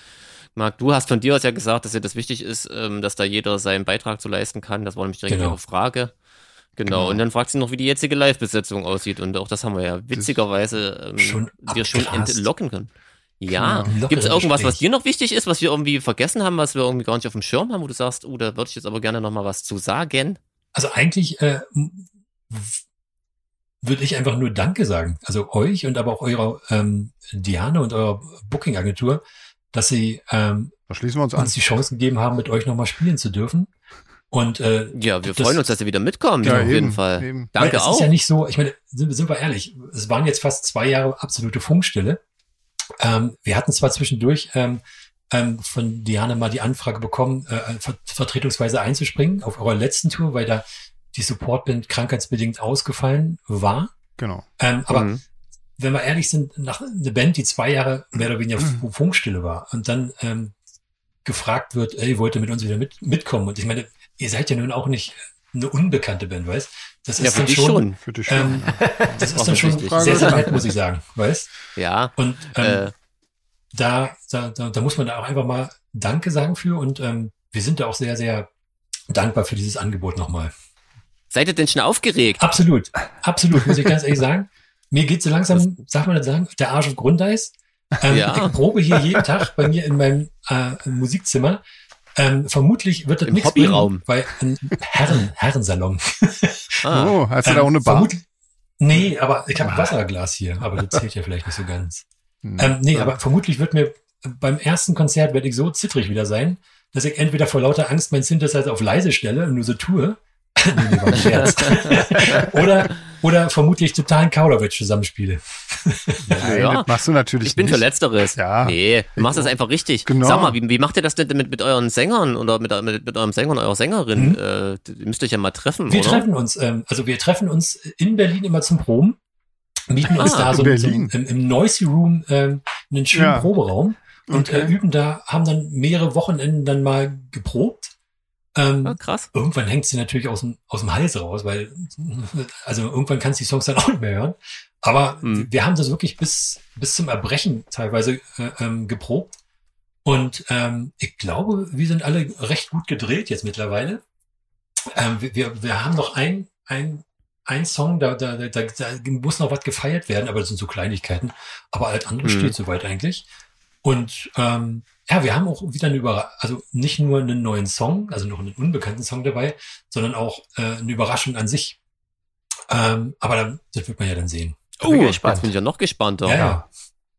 Marc, du hast von dir aus ja gesagt, dass dir das wichtig ist, ähm, dass da jeder seinen Beitrag zu leisten kann. Das war nämlich direkt Genau. ihre Frage. Genau. Genau. Und dann fragt sie noch, wie die jetzige Live-Besetzung aussieht. Und auch das haben wir ja witzigerweise ähm, Schon wir schon entlocken können. Ja. Genau. Gibt es irgendwas, was dir noch wichtig ist, was wir irgendwie vergessen haben, was wir irgendwie gar nicht auf dem Schirm haben, wo du sagst, oh, da würde ich jetzt aber gerne noch mal was zu sagen? Also eigentlich äh, würde ich einfach nur Danke sagen. Also euch und aber auch eurer ähm, Diane und eurer Booking-Agentur, dass sie ähm, Da schließen wir uns an. uns die Chance gegeben haben, mit euch nochmal spielen zu dürfen. Und äh, Ja, wir Das- freuen uns, dass ihr wieder mitkommt, Ja, auf jeden eben, Fall. eben. Danke weil es auch. ist ja nicht so, ich meine, sind, sind wir ehrlich, es waren jetzt fast zwei Jahre absolute Funkstille. Ähm, wir hatten zwar zwischendurch ähm, ähm, von Diane mal die Anfrage bekommen, äh, ver vertretungsweise einzuspringen auf eurer letzten Tour, weil da die Supportband krankheitsbedingt ausgefallen war. Genau. Ähm, aber Mhm. wenn wir ehrlich sind, nach eine Band, die zwei Jahre mehr oder weniger Fu- Funkstille war und dann ähm, gefragt wird, ey, wollt ihr mit uns wieder mit, mitkommen? Und ich meine, ihr seid ja nun auch nicht eine unbekannte Band, weißt? Das ist Ja, für dann dich schon, schon. Für dich schon. Ähm, das ist dann schon sehr, sehr nett, muss ich sagen, weißt? Ja. Und ähm, Äh, da, da, da, da muss man da auch einfach mal Danke sagen für und ähm, wir sind da auch sehr, sehr dankbar für dieses Angebot nochmal. seid ihr denn schon aufgeregt? Absolut, absolut, muss ich ganz ehrlich sagen. Mir geht so langsam, man das sagen, der Arsch auf Grundeis. Ähm, Ja. Ich probe hier jeden Tag bei mir in meinem äh, Musikzimmer. Ähm, vermutlich wird das Im nichts Hobbyraum. bringen, weil ein Herren, Herrensalon. Ah, oh, hast du Ähm, da auch eine Bar? Nee, aber ich habe ein Ah. Wasserglas hier, aber das zählt ja vielleicht nicht so ganz. Hm. Ähm, nee, aber vermutlich wird mir beim ersten Konzert werde ich so zittrig wieder sein, dass ich entweder vor lauter Angst mein Synthesizer auf leise stelle und nur so tue. nee, nee, war ein Scherz. oder, oder vermutlich totalen Kauderwelsch zusammenspiele. Nein, Ja. das machst du natürlich ich bin nicht. für Letzteres. Ja. Nee, du machst das einfach richtig. Genau. Sag mal, wie, wie macht ihr das denn mit, mit euren Sängern oder mit, mit, mit eurem Sänger und eurer Sängerin? Mhm. Äh, ihr müsst euch ja mal treffen, Wir oder? treffen uns, ähm, also wir treffen uns in Berlin immer zum Proben, mieten uns Ah, da in so, so im, im Noisy Room ähm, einen schönen Ja. Proberaum und Okay. äh, üben da, haben dann mehrere Wochenenden dann mal geprobt. Ähm, Ah, krass. irgendwann hängt sie natürlich aus dem, aus dem Hals raus, weil, also irgendwann kannst du die Songs dann auch nicht mehr hören. Aber Mhm. wir haben das wirklich bis, bis zum Erbrechen teilweise äh, ähm, geprobt. Und ähm, ich glaube, wir sind alle recht gut gedreht jetzt mittlerweile. Ähm, wir, wir, wir haben noch ein, ein, ein Song, da, da, da, da muss noch was gefeiert werden, aber das sind so Kleinigkeiten. Aber alles andere Mhm. steht soweit eigentlich. Und ähm, ja, wir haben auch wieder eine Überraschung, also nicht nur einen neuen Song, also noch einen unbekannten Song dabei, sondern auch äh, eine Überraschung an sich. Ähm, aber dann, das wird man ja dann sehen. Da bin ich Oh, gespannt. jetzt bin ich ja noch gespannter. Ja, ja.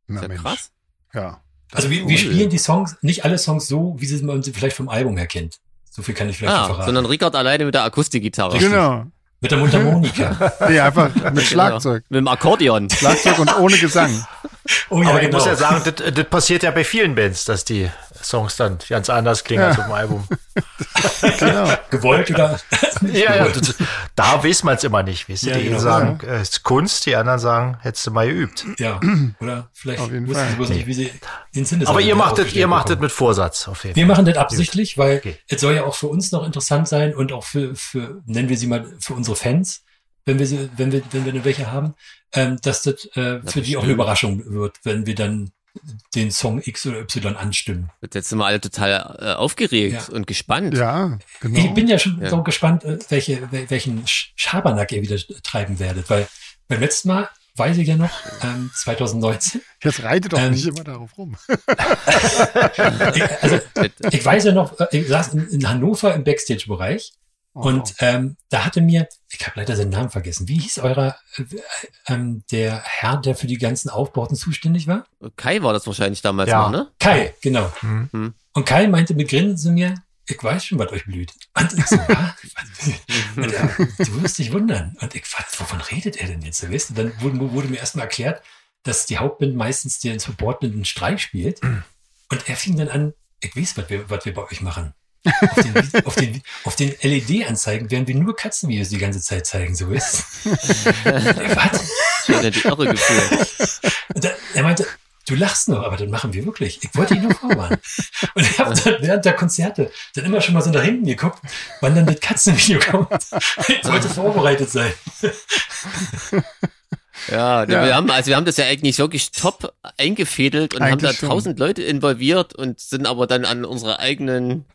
Na, Ist ja krass. Ja. Also wir, wir spielen die Songs, nicht alle Songs so, wie sie man sie vielleicht vom Album her kennt. So viel kann ich vielleicht Ah, verraten. sondern Rickard alleine mit der Akustikgitarre. Genau. Mit der Mundharmonika. Nee, einfach mit Schlagzeug. Genau. Mit dem Akkordeon. Schlagzeug und ohne Gesang. Oh ja, Aber ich genau. muss ja sagen, das, das passiert ja bei vielen Bands, dass die Songs dann ganz anders klingen als auf dem Album. Genau. Gewollt oder? Ja, ja, das, da weiß man es immer nicht. Weißt du? Ja, die einen genau. sagen, äh, es ist Kunst, die anderen sagen, hättest du mal geübt. Ja. Oder vielleicht Auf jeden wussten Fall. sie bloß nicht, wie sie den Sinn Aber ihr macht das, ihr macht das mit Vorsatz auf jeden Wir machen das absichtlich, weil Okay. es soll ja auch für uns noch interessant sein und auch für, für nennen wir sie mal, für unsere Fans, wenn wir sie, wenn wir, wenn wir welche haben, ähm, dass das äh, für die auch eine. Überraschung wird, wenn wir dann den Song X oder Y anstimmen. Jetzt sind wir alle total äh, aufgeregt Ja. und gespannt. Ja, genau. Ich bin ja schon Ja. so gespannt, äh, welche, wel- welchen Sch- Schabernack ihr wieder treiben werdet, weil beim letzten Mal weiß ich ja noch, ähm, 2019, Jetzt reitet doch Ähm, nicht immer darauf rum. ich, also ich weiß ja noch, äh, ich saß in, in Hannover im Backstage-Bereich Und ähm, da hatte mir, ich habe leider seinen Namen vergessen, wie hieß eurer, äh, ähm, der Herr, der für die ganzen Aufbauten zuständig war? Kai war das wahrscheinlich damals Ja. noch, ne? Kai, genau. Mhm. Hm. Und Kai meinte mit Grinsen zu mir, ich weiß schon, was euch blüht. Und ich so, "Was?" und er, du wirst dich wundern. Und ich, was, wovon redet er denn jetzt? So, Weißt du, dann wurde, wurde mir erstmal erklärt, dass die Hauptband meistens den Supportband einen Streik spielt. Und er fing dann an, ich weiß, was wir, was wir bei euch machen. Auf den, auf den, auf den LED-Anzeigen werden wir nur Katzenvideos die ganze Zeit zeigen, so ist. was? Ich hätte die Irre gefühlt. Da, er meinte, du lachst noch, aber dann machen wir wirklich. Ich wollte ihn nur vorwarnen. Und ich habe dann während der Konzerte dann immer schon mal so nach hinten geguckt, wann dann das Katzenvideo kommt. Ich wollte vorbereitet sein. Ja, Ja. wir haben, also wir haben das ja eigentlich wirklich top eingefädelt und haben da Eigentlich schon. tausend Leute involviert und sind aber dann an unserer eigenen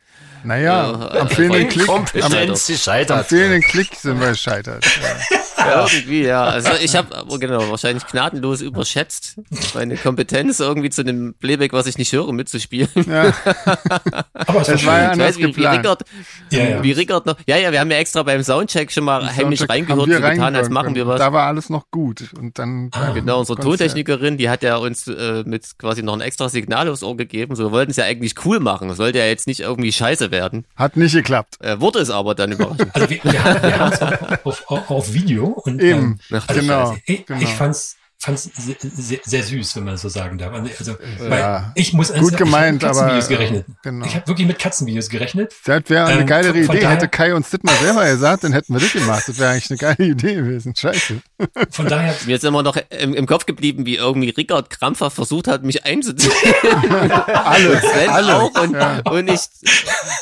Naja, Äh, am fehlenden Klick, am, am fehlenden Klick sind wir gescheitert. Ja. irgendwie, ja. Also ich habe aber genau wahrscheinlich gnadenlos überschätzt meine Kompetenz irgendwie zu einem Playback, was ich nicht höre, mitzuspielen. Ja, Aber es war Das war ja. Ich weiß, anders wie, wie. Rickard, Ja, ja. wie Rickard noch. Ja, ja, wir haben ja extra beim Soundcheck schon mal heimlich Soundcheck reingehört, so getan, als machen wir was. Da war alles noch gut. Und dann Ah, Genau, unsere Konzert. Tontechnikerin, die hat ja uns äh, mit quasi noch ein extra Signal aufs Ohr gegeben. So, wir wollten es ja eigentlich cool machen. Es sollte ja jetzt nicht irgendwie scheiße werden. Hat nicht geklappt. Äh, wurde es aber dann überraschend. Also wir, wir haben es auf, auf, auf, Video und Eben, Ach, also genau. ich, genau. ich fand's fand's sehr, sehr, sehr süß, wenn man das so sagen darf. Also, Ja. weil ich muss Gut ich gemeint, Katzenvideos aber, äh, gerechnet. genau. Ich habe wirklich mit Katzenvideos gerechnet. Das wäre eine Ähm, geilere von- von Idee. daher- Hätte Kai uns das mal selber gesagt, dann hätten wir das gemacht. Das wäre eigentlich eine geile Idee gewesen. Scheiße. Von daher Mir ist immer noch im, im Kopf geblieben, wie irgendwie Rickard krampfhaft versucht hat, mich einzuziehen. Alle, Sven alle. auch und, und ich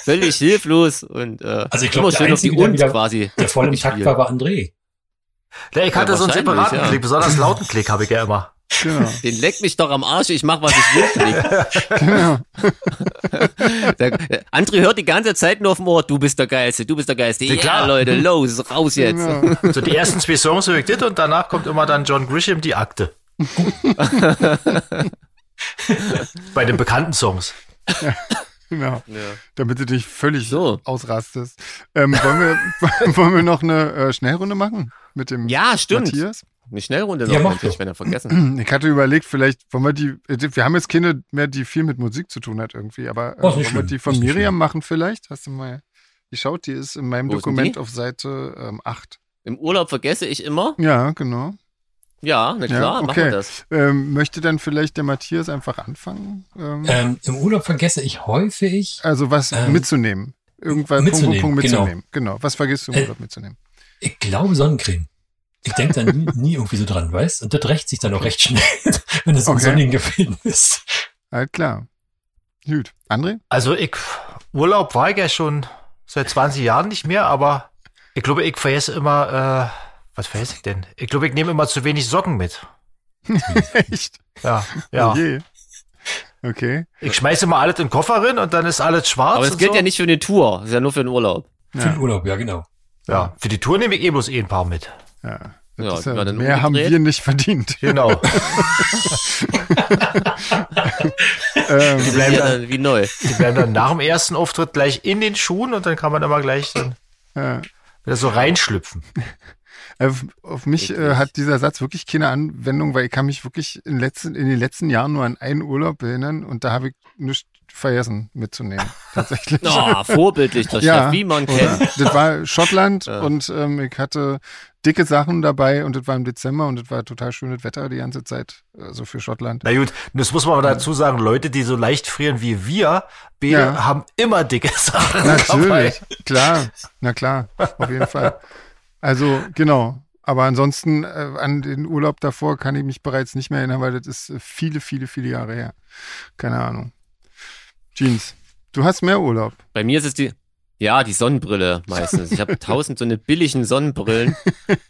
völlig hilflos und äh, Also ich glaub, immer der schön auf die Einzige, der Und wieder- quasi. der voll im Takt war, war André. Ja, ich hatte Ja, so einen separaten ja. Klick, besonders lauten Klick habe ich ja immer. Genau. Den leck mich doch am Arsch, ich mach was ich will. Genau. Der, äh, André hört die ganze Zeit nur auf dem Ohr, du bist der Geilste, du bist der Geilste. Ja, klar. Leute, los, raus jetzt. genau. So die ersten zwei Songs höre ich das und danach kommt immer dann John Grisham die Akte. Bei den bekannten Songs. genau. Ja. Damit du dich völlig So. ausrastest. Ähm, wollen, wir, wollen wir noch eine äh, Schnellrunde machen? Mit dem Ja, stimmt. Matthias? Eine Schnellrunde Ja, noch, ich bin ja vergessen. Ich hatte überlegt, vielleicht wollen wir die, wir haben jetzt keine mehr, die viel mit Musik zu tun hat irgendwie, aber äh, wollen wir schlimm. die von Miriam schlimm. machen vielleicht? Hast du mal geschaut? Die ist in meinem Wo Dokument auf Seite ähm, 8. Im Urlaub vergesse ich immer. Ja, genau. Ja, na Ja, klar, machen okay. wir das. Ähm, möchte dann vielleicht der Matthias einfach anfangen? Ähm, Ähm, Im Urlaub vergesse ich häufig, also was ähm, mitzunehmen. Irgendwas mitzunehmen, Punkt, Punkt, genau. mitzunehmen. Genau. Was vergisst du im Äh, Urlaub mitzunehmen? Ich glaube Sonnencreme. Ich denke da nie, nie irgendwie so dran, weißt? Und das rächt sich dann auch recht schnell, wenn es in Okay. sonnigen Gefilden ist. Halt klar. Gut. André? Also ich, Urlaub war ich ja schon seit 20 Jahren nicht mehr, aber ich glaube, ich vergesse immer, äh, was vergesse ich denn? Ich glaube, ich nehme immer zu wenig Socken mit. Echt? Ja, ja. Oh je. Okay. Ich schmeiße immer alles in den Koffer rein und dann ist alles schwarz. Aber das und gilt so. ja nicht für eine Tour, das ist ja nur für den Urlaub. Für Ja. den Urlaub, ja, genau. Ja, für die Tour nehme ich eh bloß eh ein paar mit. Ja. Ja, ja, mehr haben wir nicht verdient. Genau. ähm, Die bleiben, Ja, dann, dann wie neu. die bleiben dann nach dem ersten Auftritt gleich in den Schuhen und dann kann man immer gleich dann ja. wieder so reinschlüpfen. Auf, auf mich äh, hat dieser Satz wirklich keine Anwendung, weil ich kann mich wirklich in, letzten, in den letzten Jahren nur an einen Urlaub erinnern und da habe ich nichts vergessen mitzunehmen. Tatsächlich. Oh, vorbildlich, der Ja, wie man Oder? kennt. Das war Schottland Ja. und ähm, ich hatte dicke Sachen dabei und das war im Dezember und das war total schönes Wetter die ganze Zeit, also für Schottland. Na gut, das muss man aber dazu sagen, Leute, die so leicht frieren wie wir, beide Ja. haben immer dicke Sachen Natürlich, klar, na klar, auf jeden Fall. Also genau, aber ansonsten äh, an den Urlaub davor kann ich mich bereits nicht mehr erinnern, weil das ist äh, viele, viele, viele Jahre her. Keine Ahnung. Jeans, du hast mehr Urlaub. Bei mir ist es die, ja, die Sonnenbrille meistens. Ich habe tausend so eine billigen Sonnenbrillen,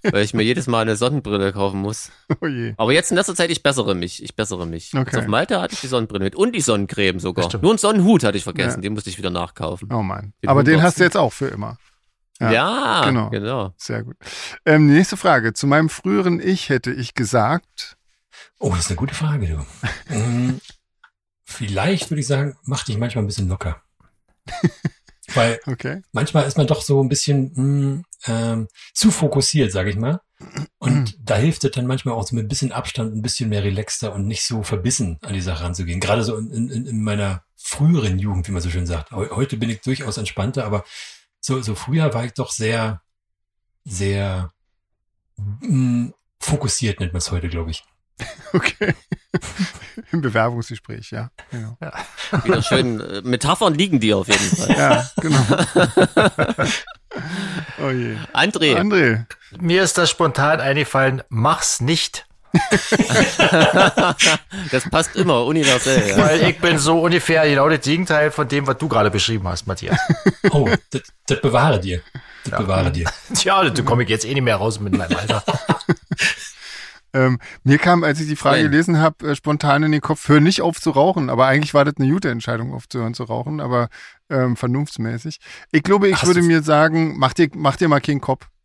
weil ich mir jedes Mal eine Sonnenbrille kaufen muss. Oh je. Aber jetzt in letzter Zeit, ich bessere mich. Ich bessere mich. Okay. Jetzt auf Malta hatte ich die Sonnenbrille mit und die Sonnencreme sogar. Nur einen Sonnenhut hatte ich vergessen, Ja. den musste ich wieder nachkaufen. Oh Mann. Den Aber den hundertsten. hast du jetzt auch für immer. Ja, Ja, genau. genau. Sehr gut. Ähm, nächste Frage. Zu meinem früheren Ich hätte ich gesagt, Oh, das ist eine gute Frage, du. Vielleicht würde ich sagen, mach dich manchmal ein bisschen locker. Weil okay, manchmal ist man doch so ein bisschen mm, ähm, zu fokussiert, sage ich mal. Und da hilft es dann manchmal auch so mit ein bisschen Abstand, ein bisschen mehr relaxter und nicht so verbissen an die Sache ranzugehen. Gerade so in, in, in meiner früheren Jugend, wie man so schön sagt. Heu- Heute bin ich durchaus entspannter, aber so, so früher war ich doch sehr, sehr mm, fokussiert, nennt man es heute, glaube ich. okay. Im Bewerbungsgespräch, ja. Genau. Wieder schön. äh, Metaphern liegen dir auf jeden Fall. Ja, genau. oh je. André, André, Mir ist das spontan eingefallen, mach's nicht. das passt immer, universell. Ja. Weil ich bin so ungefähr genau das Gegenteil von dem, was du gerade beschrieben hast, Matthias. Oh, das, das bewahre dir. Das bewahre dir. Tja, da komme ich jetzt eh nicht mehr raus mit meinem Alter. Ähm, mir kam, als ich die Frage Nein. gelesen habe, äh, spontan in den Kopf, hör nicht auf zu rauchen. Aber eigentlich war das eine gute Entscheidung, aufzuhören zu rauchen, aber ähm, vernunftsmäßig. Ich glaube, ich Hast würde mir sagen, mach dir, mach dir mal keinen Kopf.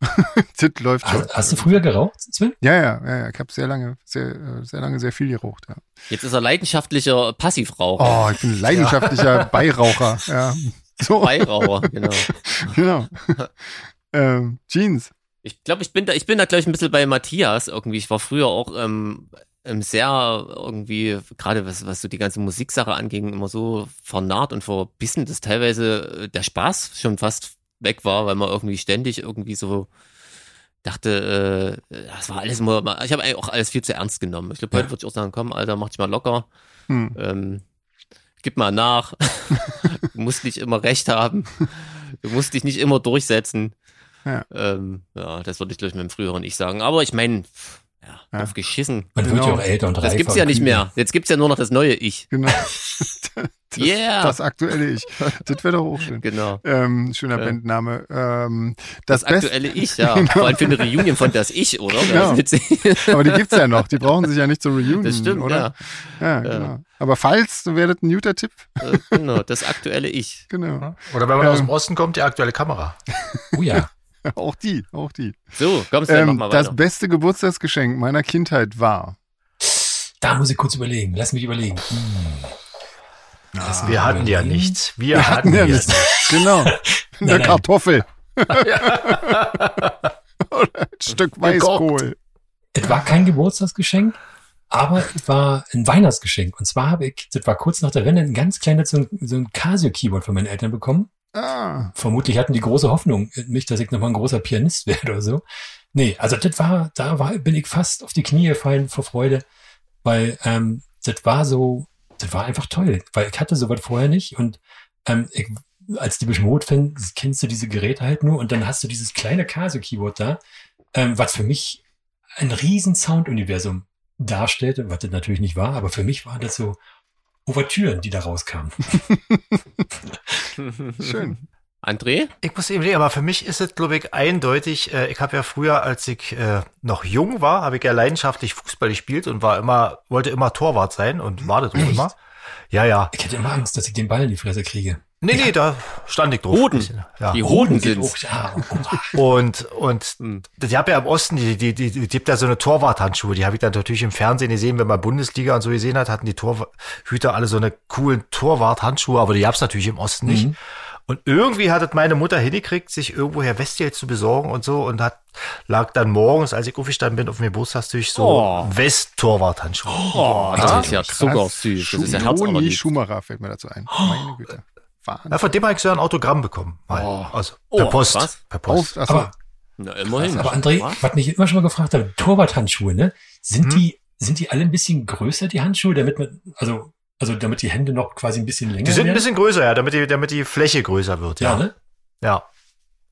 das läuft schon. Hast, hast du früher geraucht, Sven? Ja, ja, ja, ja. Ich habe sehr lange, sehr, äh, sehr lange sehr viel geraucht, ja. Jetzt ist er leidenschaftlicher Passivraucher. Oh, ich bin leidenschaftlicher Beiraucher, ja. So, Beiraucher, genau. genau. ähm, Jeans. Ich glaube, ich bin da, ich bin da, glaube ich, ein bisschen bei Matthias irgendwie. Ich war früher auch ähm, ähm, sehr irgendwie, gerade was, was so die ganze Musiksache anging, immer so vernarrt und verbissen, dass teilweise äh, der Spaß schon fast weg war, weil man irgendwie ständig irgendwie so dachte, äh, das war alles immer, ich habe eigentlich auch alles viel zu ernst genommen. Ich glaube, heute Ja. würde ich auch sagen, komm, Alter, mach dich mal locker. Hm. Ähm, gib mal nach. du musst nicht immer recht haben. Du musst dich nicht immer durchsetzen. Ja. Ähm, ja, das würde ich gleich mit dem früheren Ich sagen. Aber ich meine, ja, Ja. drauf geschissen. Man wird ja Genau. auch älter und reifer. Das gibt's und ja nicht mehr. Jetzt gibt's ja nur noch das neue Ich. Genau. Yeah. Das aktuelle Ich. Das wäre doch auch schön. Genau. Ähm, schöner Ja. Bandname. Ähm, das, Das, aktuelle Ich, ja. Genau. Vor allem für eine Reunion von das Ich, oder? Das Genau. ist witzig. aber die gibt's ja noch. Die brauchen sich ja nicht zur Reunion, Das stimmt, oder? Ja, Ja. genau. Aber falls, wäre das ein guter Tipp. Äh, genau, das aktuelle Ich. Genau. Oder wenn man Ähm. aus dem Osten kommt, die aktuelle Kamera. Oh ja. Auch die, auch die. So, komm, Sven, mach Ähm, mal das weiter. beste Geburtstagsgeschenk meiner Kindheit war. Da muss ich kurz überlegen. Lass mich überlegen. Hm. Lass mich Wir hatten ja nichts. Wir, hatten ja nichts. Genau. Eine nein. Kartoffel. Oder ein Stück Weißkohl. Es war kein Geburtstagsgeschenk, aber es war ein Weihnachtsgeschenk. Und zwar habe ich, das war kurz nach der Wende, ein ganz kleines so ein, so ein Casio-Keyboard von meinen Eltern bekommen. Ah, Vermutlich hatten die große Hoffnung in mich, dass ich nochmal ein großer Pianist werde oder so. Nee, also das war, da war, bin ich fast auf die Knie gefallen vor Freude, weil ähm, das war so, das war einfach toll, weil ich hatte sowas vorher nicht und ähm, ich, als die Mode-Fan kennst du diese Geräte halt nur und dann hast du dieses kleine Casio-Keyboard da, ähm, was für mich ein riesen Sounduniversum darstellt, was das natürlich nicht war, aber für mich waren das so Ouvertüren, die da rauskamen. schön. André? Ich muss eben legen, aber für mich ist es, glaube ich, eindeutig, äh, ich habe ja früher, als ich äh, noch jung war, habe ich ja leidenschaftlich Fußball gespielt und war immer, wollte immer Torwart sein und war das auch immer. Ja, ja. Ich hätte immer Angst, dass ich den Ball in die Fresse kriege. Nee, nee, da stand ich drauf. Hoden. Ja. Die Hoden sind's. hoch, ja, oh, Und, und Hm. die hab ja im Osten, die, die, die, die gibt ja so eine Torwarthandschuhe, die habe ich dann natürlich im Fernsehen gesehen, wenn man Bundesliga und so gesehen hat, hatten die Torhüter alle so eine coolen Torwarthandschuhe, aber die gab's natürlich im Osten nicht. Mhm. Und irgendwie hat es meine Mutter hingekriegt, sich irgendwoher Westgeld zu besorgen und so und hat, lag dann morgens, als ich aufgestanden bin, auf dem Geburtstagstisch so Oh. West-Torwart-Handschuhe. Oh, das ist ja krass. sogar süß. Das ist ja herzallerliebst. Schumacher fällt mir dazu ein. Meine Güte. Wahnsinn. Ja, von dem habe ich so ein Autogramm bekommen. Mal. Oh. Also per Oh, Post. was? Per Post. Auf, achso, Aber, Na, immerhin. aber André, Was? was mich immer schon mal gefragt habe, Torwarthandschuhe, ne? Sind Hm? die, sind die alle ein bisschen größer, die Handschuhe, damit man, also, also damit die Hände noch quasi ein bisschen länger Die sind ein werden? bisschen größer, ja, damit die, damit die Fläche größer wird. ja, Ja. ne? ja.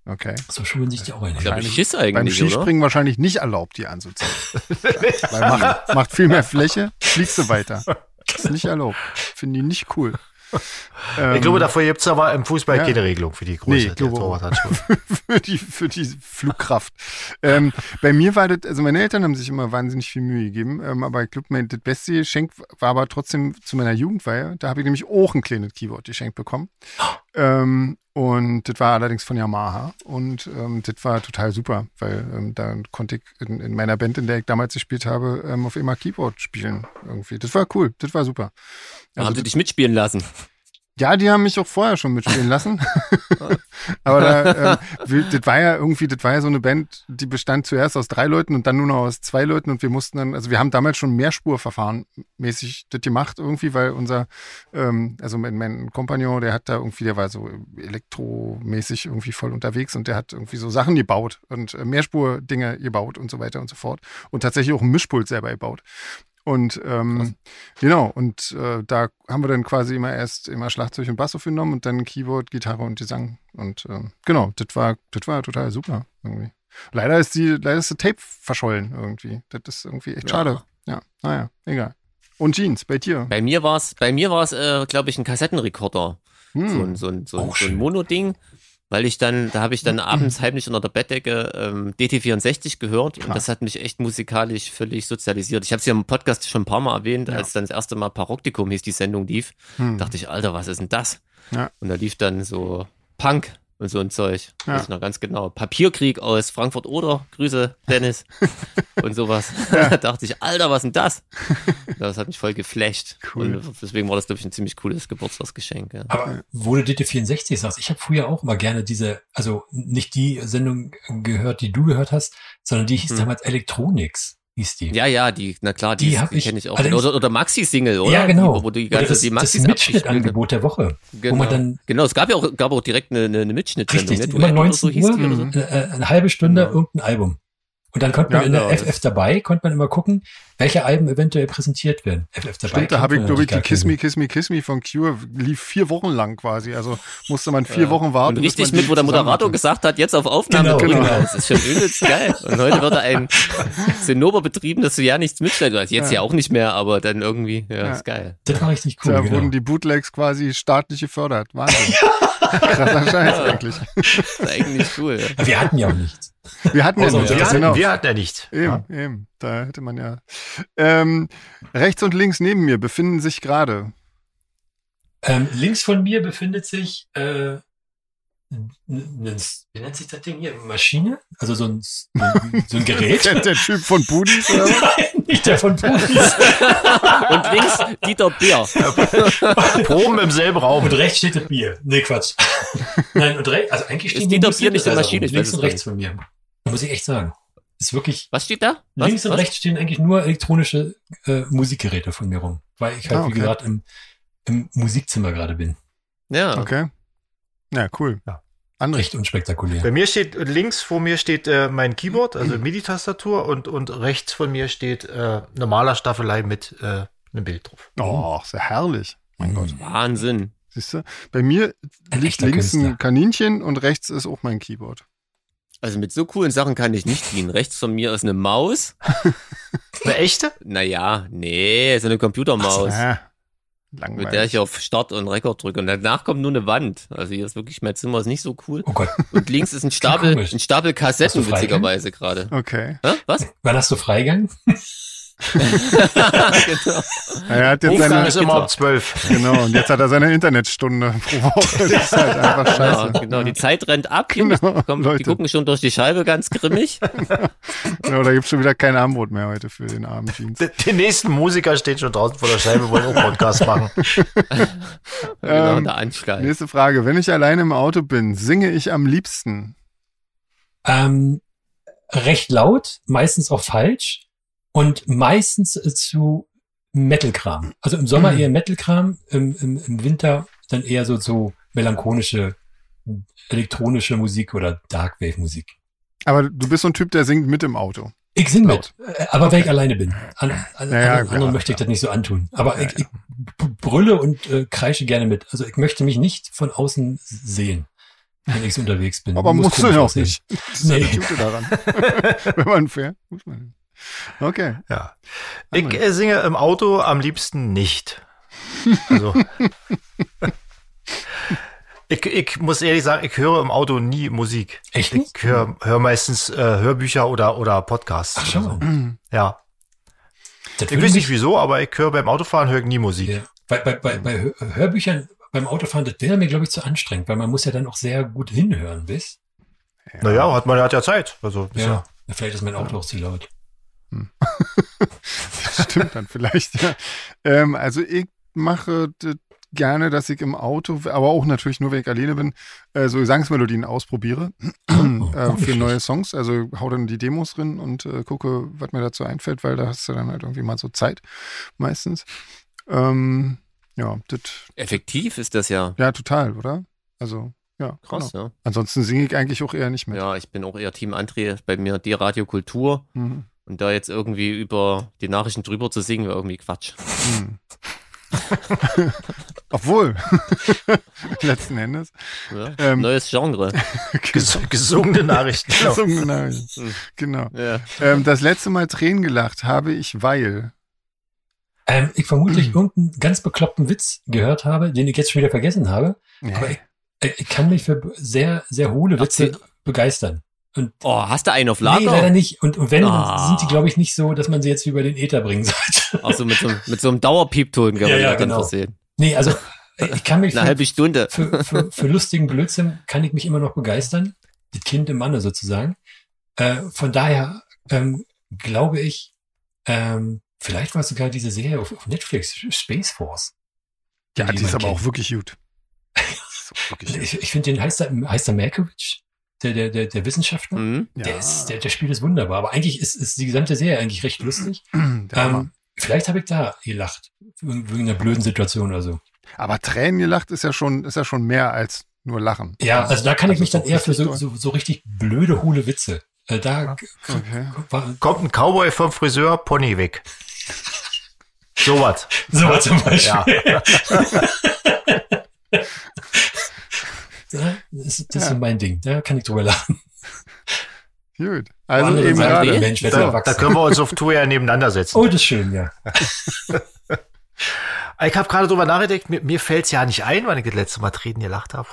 okay. So schulen sich die auch ein. Beim eigentlich, oder? Skispringen wahrscheinlich nicht erlaubt, die anzuziehen. Weil macht, macht viel mehr Fläche, fliegst du weiter. Ist nicht erlaubt. Finden die nicht cool. Ähm, Ich glaube, dafür gibt's aber im Fußball ja. keine Regelung für die Nee, Größe ich der. Torwarthandschuhe. für die, für die Flugkraft. ähm, bei mir war das, also meine Eltern haben sich immer wahnsinnig viel Mühe gegeben, ähm, aber ich glaube, mein das beste Geschenk war aber trotzdem zu meiner Jugendweihe. Da habe ich nämlich auch ein kleines Keyboard geschenkt bekommen. Ähm, und das war allerdings von Yamaha und ähm, das war total super, weil ähm, da konnte ich in, in meiner Band, in der ich damals gespielt habe, ähm, auf immer Keyboard spielen irgendwie. Das war cool, das war super. Also haben sie dich mitspielen lassen. Ja, die haben mich auch vorher schon mitspielen lassen. Aber da, wir- das war ja irgendwie, das war ja so eine Band, die bestand zuerst aus drei Leuten und dann nur noch aus zwei Leuten und wir mussten dann, also wir haben damals schon Mehrspurverfahren mäßig das gemacht irgendwie, weil unser, ähm, also mein, mein Kompagnon, der hat da irgendwie, der war so elektromäßig irgendwie voll unterwegs und der hat irgendwie so Sachen gebaut und äh, Mehrspur-Dinge gebaut und so weiter und so fort und tatsächlich auch ein Mischpult selber gebaut. Und ähm, genau, und äh, da haben wir dann quasi immer erst immer Schlagzeug und Bass aufgenommen und dann Keyboard, Gitarre und Gesang. Und ähm, genau, das war, das war total super irgendwie. Leider ist die, leider ist das Tape verschollen irgendwie. Das ist irgendwie echt Ja. schade. Ja, naja, egal. Und Jeans, bei dir? Bei mir war es, bei mir war es, äh, glaube ich, ein Kassettenrekorder. Hm. So ein, so ein, so ein, so ein. Mono-Ding. Weil ich dann, da habe ich dann abends heimlich unter der Bettdecke ähm, DT64 gehört und Krass. das hat mich echt musikalisch völlig sozialisiert. Ich habe es ja im Podcast schon ein paar Mal erwähnt, Ja. als dann das erste Mal Paroktikum hieß, die Sendung lief, Hm. dachte ich, Alter, was ist denn das? Ja. Und da lief dann so Punk und so ein Zeug. Ja. Weiß ich noch ganz genau. Papierkrieg aus Frankfurt oder Grüße, Dennis und sowas. da dachte ich, Alter, was denn das? Das hat mich voll geflasht. Cool. Und deswegen war das, glaube ich, ein ziemlich cooles Geburtstagsgeschenk. Ja. Aber wo du DT64 sagst, ich habe früher auch mal gerne diese, also nicht die Sendung gehört, die du gehört hast, sondern die hieß Hm. damals Electronics, hieß die. Ja, ja, die, na klar, die, Die kenne ich auch. Oder, oder Maxi-Single, oder? Ja, genau. Die, wo die ganze, das, die das Maxis abgespielt Mitschnittangebot der Woche. Genau. man dann- genau, es gab ja auch, gab auch direkt eine, eine, Mitschnittsendung. Richtig, ne? immer Duett oder 19 hieß Uhr, die oder so. Äh, äh, eine halbe Stunde Genau. irgendein Album. Und dann konnte man Ja, in der genau, FF dabei, konnte man immer gucken, welche Alben eventuell präsentiert werden. FF dabei. Stimmt, da habe ich, glaube ich, die Kiss Me, Kiss Me, Kiss Me von Cure lief vier Wochen lang quasi. Also musste man vier Ja. Wochen warten. Und richtig mit, wo der Moderator gesagt hat, jetzt auf Aufnahme Genau, genau. Das ist schon übelst geil. Und heute wird er ein Zinnober betrieben, dass du ja nichts mitstellst. Also jetzt Ja. ja. auch nicht mehr, aber dann irgendwie, ja, Ja. ist geil. Das war richtig cool. Da genau. wurden die Bootlegs quasi staatlich gefördert. Wahnsinn. Krasser Scheiß eigentlich. Das ist eigentlich cool. Ja. Wir hatten ja auch nichts. Wir hatten ja Außer nicht, uns. Wir, genau. hatten, wir hatten ja nicht. Eben, Ja. eben. Da hätte man ja. Ähm, rechts und links neben mir befinden sich gerade. Ähm, links von mir befindet sich, äh, wie nennt sich das Ding hier? Maschine? Also so ein, so ein Gerät? Der, der Typ von Budis oder? Nein, nicht der von Pulis. Und links Dieter Bär. Proben im selben Raum. Und rechts steht das Bier. Nee, Quatsch. Nein, und rechts, also eigentlich stehen Dieter die Bier nicht eine Synthesizer Maschine? Ich links und rechts von mir. Da muss ich echt sagen. Ist wirklich, Was steht da? Was? links und Was? rechts stehen eigentlich nur elektronische äh, Musikgeräte von mir rum. Weil ich halt, Ah, okay. wie gesagt, im, im Musikzimmer gerade bin. Ja. Okay. Ja, cool. Ja. André. Recht unspektakulär. Bei mir steht, links vor mir steht äh, mein Keyboard, also MIDI-Tastatur und, und rechts von mir steht äh, eine Malerstaffelei mit äh, einem Bild drauf. Oh, sehr herrlich. Mein Gott. Wahnsinn. Siehst du? Bei mir Ein liegt links Künstler. ein Kaninchen und rechts ist auch mein Keyboard. Also mit so coolen Sachen kann ich nicht dienen. Rechts von mir ist eine Maus. Eine echte? Naja, nee, so eine Computermaus. Ah, Mit der langweilig. ich auf Start und Rekord drücke. Und danach kommt nur eine Wand. Also hier ist wirklich, mein Zimmer ist nicht so cool. Oh Gott, Und links ist ein Stapel, ein Stapel Kassetten, witzigerweise gerade. Okay. Hä? Was? wann hast du Freigang? genau. Er hat jetzt seine, ist immer um zwölf. genau, und jetzt hat er seine Internetstunde pro Woche. Das ist halt einfach Ja, scheiße. genau, die Zeit rennt ab. Die, Genau, kommen, die gucken schon durch die Scheibe ganz grimmig. Genau, da gibt's schon wieder kein Armbrot mehr heute für den Abend Jeans. Die, die nächsten Musiker stehen schon draußen vor der Scheibe, wollen auch Podcast machen. genau, Ähm, der Anschlag. Nächste Frage. Wenn ich alleine im Auto bin, singe ich am liebsten? Ähm, recht laut, meistens auch falsch und meistens zu Metal-Kram. Also im Sommer Mhm. eher Metal-Kram, im, im, im Winter dann eher so, so melancholische, elektronische Musik oder Darkwave-Musik. Aber du bist so ein Typ, der singt mit im Auto. Ich sing mit, äh, aber wenn ich alleine bin. An, an, Ja, ja, anderen, klar, möchte ich das nicht so antun. Aber ich, ich brülle und äh, kreische gerne mit. Also ich möchte mich nicht von außen sehen, wenn ich so unterwegs bin. Aber Muss musst du ja auch nicht. Das ist ja Nee. das Gute daran. Wenn man fährt, muss man. Okay. Ja. Ich äh, singe im Auto am liebsten nicht. Also. ich, ich muss ehrlich sagen, ich höre im Auto nie Musik. Echt Ich höre hör meistens äh, Hörbücher oder, oder Podcasts. Ach, schau so. mal. Ja. Das Ich weiß nicht wieso, aber ich höre beim Autofahren höre ich nie Musik. Ja. Bei, bei, bei, bei Hör- Hörbüchern beim Autofahren, das wäre mir, glaube ich, zu anstrengend, weil man muss ja dann auch sehr gut hinhören, bis. Naja, hat man hat ja Zeit. Also, ist Ja. Vielleicht ist mein Auto auch zu laut. Das stimmt dann vielleicht. Ja. Ähm, also ich mache das gerne, dass ich im Auto, aber auch natürlich nur, wenn ich alleine bin, äh, so Gesangsmelodien ausprobiere Oh, äh, nicht für neue. Songs. Also hau dann die Demos drin und äh, gucke, was mir dazu einfällt, weil da hast du dann halt irgendwie mal so Zeit meistens. Ähm, ja, das, Effektiv ist das ja. ja, total, oder? Also, ja, Krass, genau. ja. Ansonsten singe ich eigentlich auch eher nicht mit. Ja, ich bin auch eher Team André. Bei mir die Radiokultur. Mhm. Und da jetzt irgendwie über die Nachrichten drüber zu singen, wäre irgendwie Quatsch. Hm. Obwohl, letzten Endes. Ja? Ähm, Neues Genre. ges gesungene Nachrichten. Genau. Gesungene Nachrichten. Hm. Genau. Ja. Ähm, das letzte Mal Tränen gelacht habe ich, weil. Ähm, ich vermutlich irgendeinen ganz bekloppten Witz gehört habe, den ich jetzt schon wieder vergessen habe. Aber ich, äh, ich kann mich für sehr, sehr hohle Witze begeistern. Oh, hast du einen auf Nee, leider Lager? nicht. Und, und wenn, dann Ah. sind die, glaube ich, nicht so, dass man sie jetzt über den Äther bringen sollte. Ach so, mit so, einem- mit so einem Dauerpiepton kann Ja, man ja, genau. versehen. Nee, also äh, ich kann mich Eine für, halbe Stunde. für, für, für lustigen Blödsinn kann ich mich immer noch begeistern. Das Kind im Manne sozusagen. Äh, von daher ähm, glaube ich, ähm, vielleicht war es sogar diese Serie auf, auf Netflix, Space Force. Ja, die ist jemand aber kennt. auch wirklich gut. Die ist wirklich. Ich, ich finde den heißt er, heißt er Malkovich, der, der, der, der Wissenschaftler. Mhm. Der, ist, der, der spielt es wunderbar. Aber eigentlich ist, ist die gesamte Serie eigentlich recht lustig. Ähm, vielleicht habe ich da gelacht. Wegen einer blöden Situation oder so. aber Tränen gelacht ist ja schon, ist ja schon mehr als nur Lachen. Ja, also da kann ich Also mich dann eher für so, so, so richtig blöde, hohle Witze. Äh, da Okay. Kommt ein Cowboy vom Friseur, Pony weg. Sowas. so zum Beispiel. Ja. Ja, das, ist- das ist Ja. so mein Ding. Da kann ich drüber lachen. Gut. Also Andere eben sagen, gerade. Mensch, ist Da, können wir uns auf Tour ja nebeneinander setzen. Oh, das ist schön, ja. Ich habe gerade drüber nachgedacht, mir, mir fällt's ja nicht ein, wann ich das letzte Mal Tränen gelacht habe.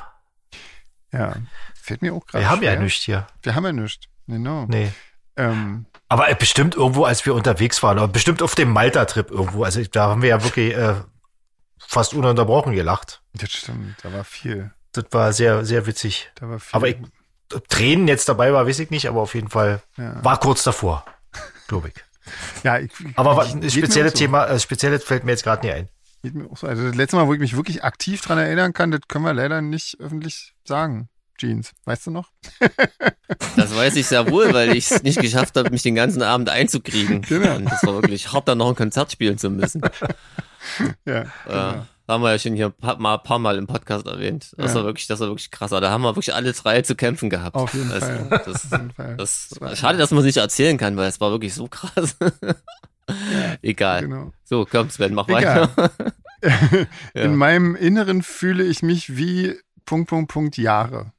Ja. Fällt mir auch gerade. Wir haben ja nichts hier. Wir haben ja nichts. Genau. Nee. Ähm, Aber bestimmt irgendwo, als wir unterwegs waren, oder bestimmt auf dem Malta-Trip irgendwo. Also da haben wir ja wirklich äh, fast ununterbrochen gelacht. das stimmt. Da war viel. Das war sehr, sehr witzig. Da war viel. Aber ich, ob Tränen jetzt dabei war, weiß ich nicht, aber auf jeden Fall ja. war kurz davor, glaube ich. ja, ich, Aber ein spezielles so. Thema, äh, spezielles fällt mir jetzt gerade nie ein. Geht mir auch so. Also das letzte Mal, wo ich mich wirklich aktiv dran erinnern kann, das können wir leider nicht öffentlich sagen. Jeans, weißt du noch? Das weiß ich sehr wohl, weil ich es nicht geschafft habe, mich den ganzen Abend einzukriegen. Genau. Und das war wirklich hart, dann noch ein Konzert spielen zu müssen. Ja. Äh, genau. Haben wir ja schon hier ein paar, mal, paar Mal im Podcast erwähnt. Das Ja. war wirklich, das war wirklich krass. Da haben wir wirklich alle drei zu kämpfen gehabt. Auf jeden also, Fall. Das, Auf jeden Fall. das, war- schade, dass man es nicht erzählen kann, weil es war wirklich so krass. Egal. Genau. So, komm Sven, mach Egal. weiter. Ja. In meinem Inneren fühle ich mich wie Punkt, Punkt, Punkt Jahre.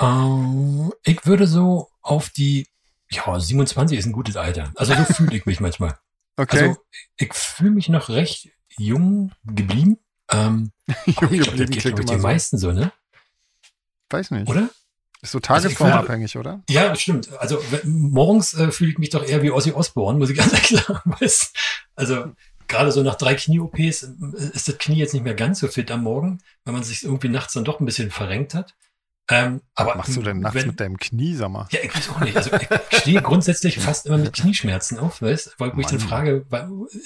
Ähm, ich würde so auf die, ja, 27 ist ein gutes Alter. Also so fühle ich mich manchmal. Okay. Also ich fühle mich noch recht jung geblieben. Ähm, Jung ich glaube, das geht, den so. meisten so, ne? Weiß nicht. Oder? Ist so Also tagesformabhängig, oder? Ja, stimmt. Also morgens äh, fühle ich mich doch eher wie Ozzy Osbourne, muss ich ganz ehrlich sagen. Also gerade so nach drei Knie-OPs äh, ist das Knie jetzt nicht mehr ganz so fit am Morgen, weil man sich irgendwie nachts dann doch ein bisschen verrenkt hat. Ähm, aber Was machst du denn nachts wenn, mit deinem Knie, sag mal? Ja, ich weiß auch nicht. Also ich stehe grundsätzlich fast immer mit Knieschmerzen auf, weißt weil wo ich dann Mann. frage,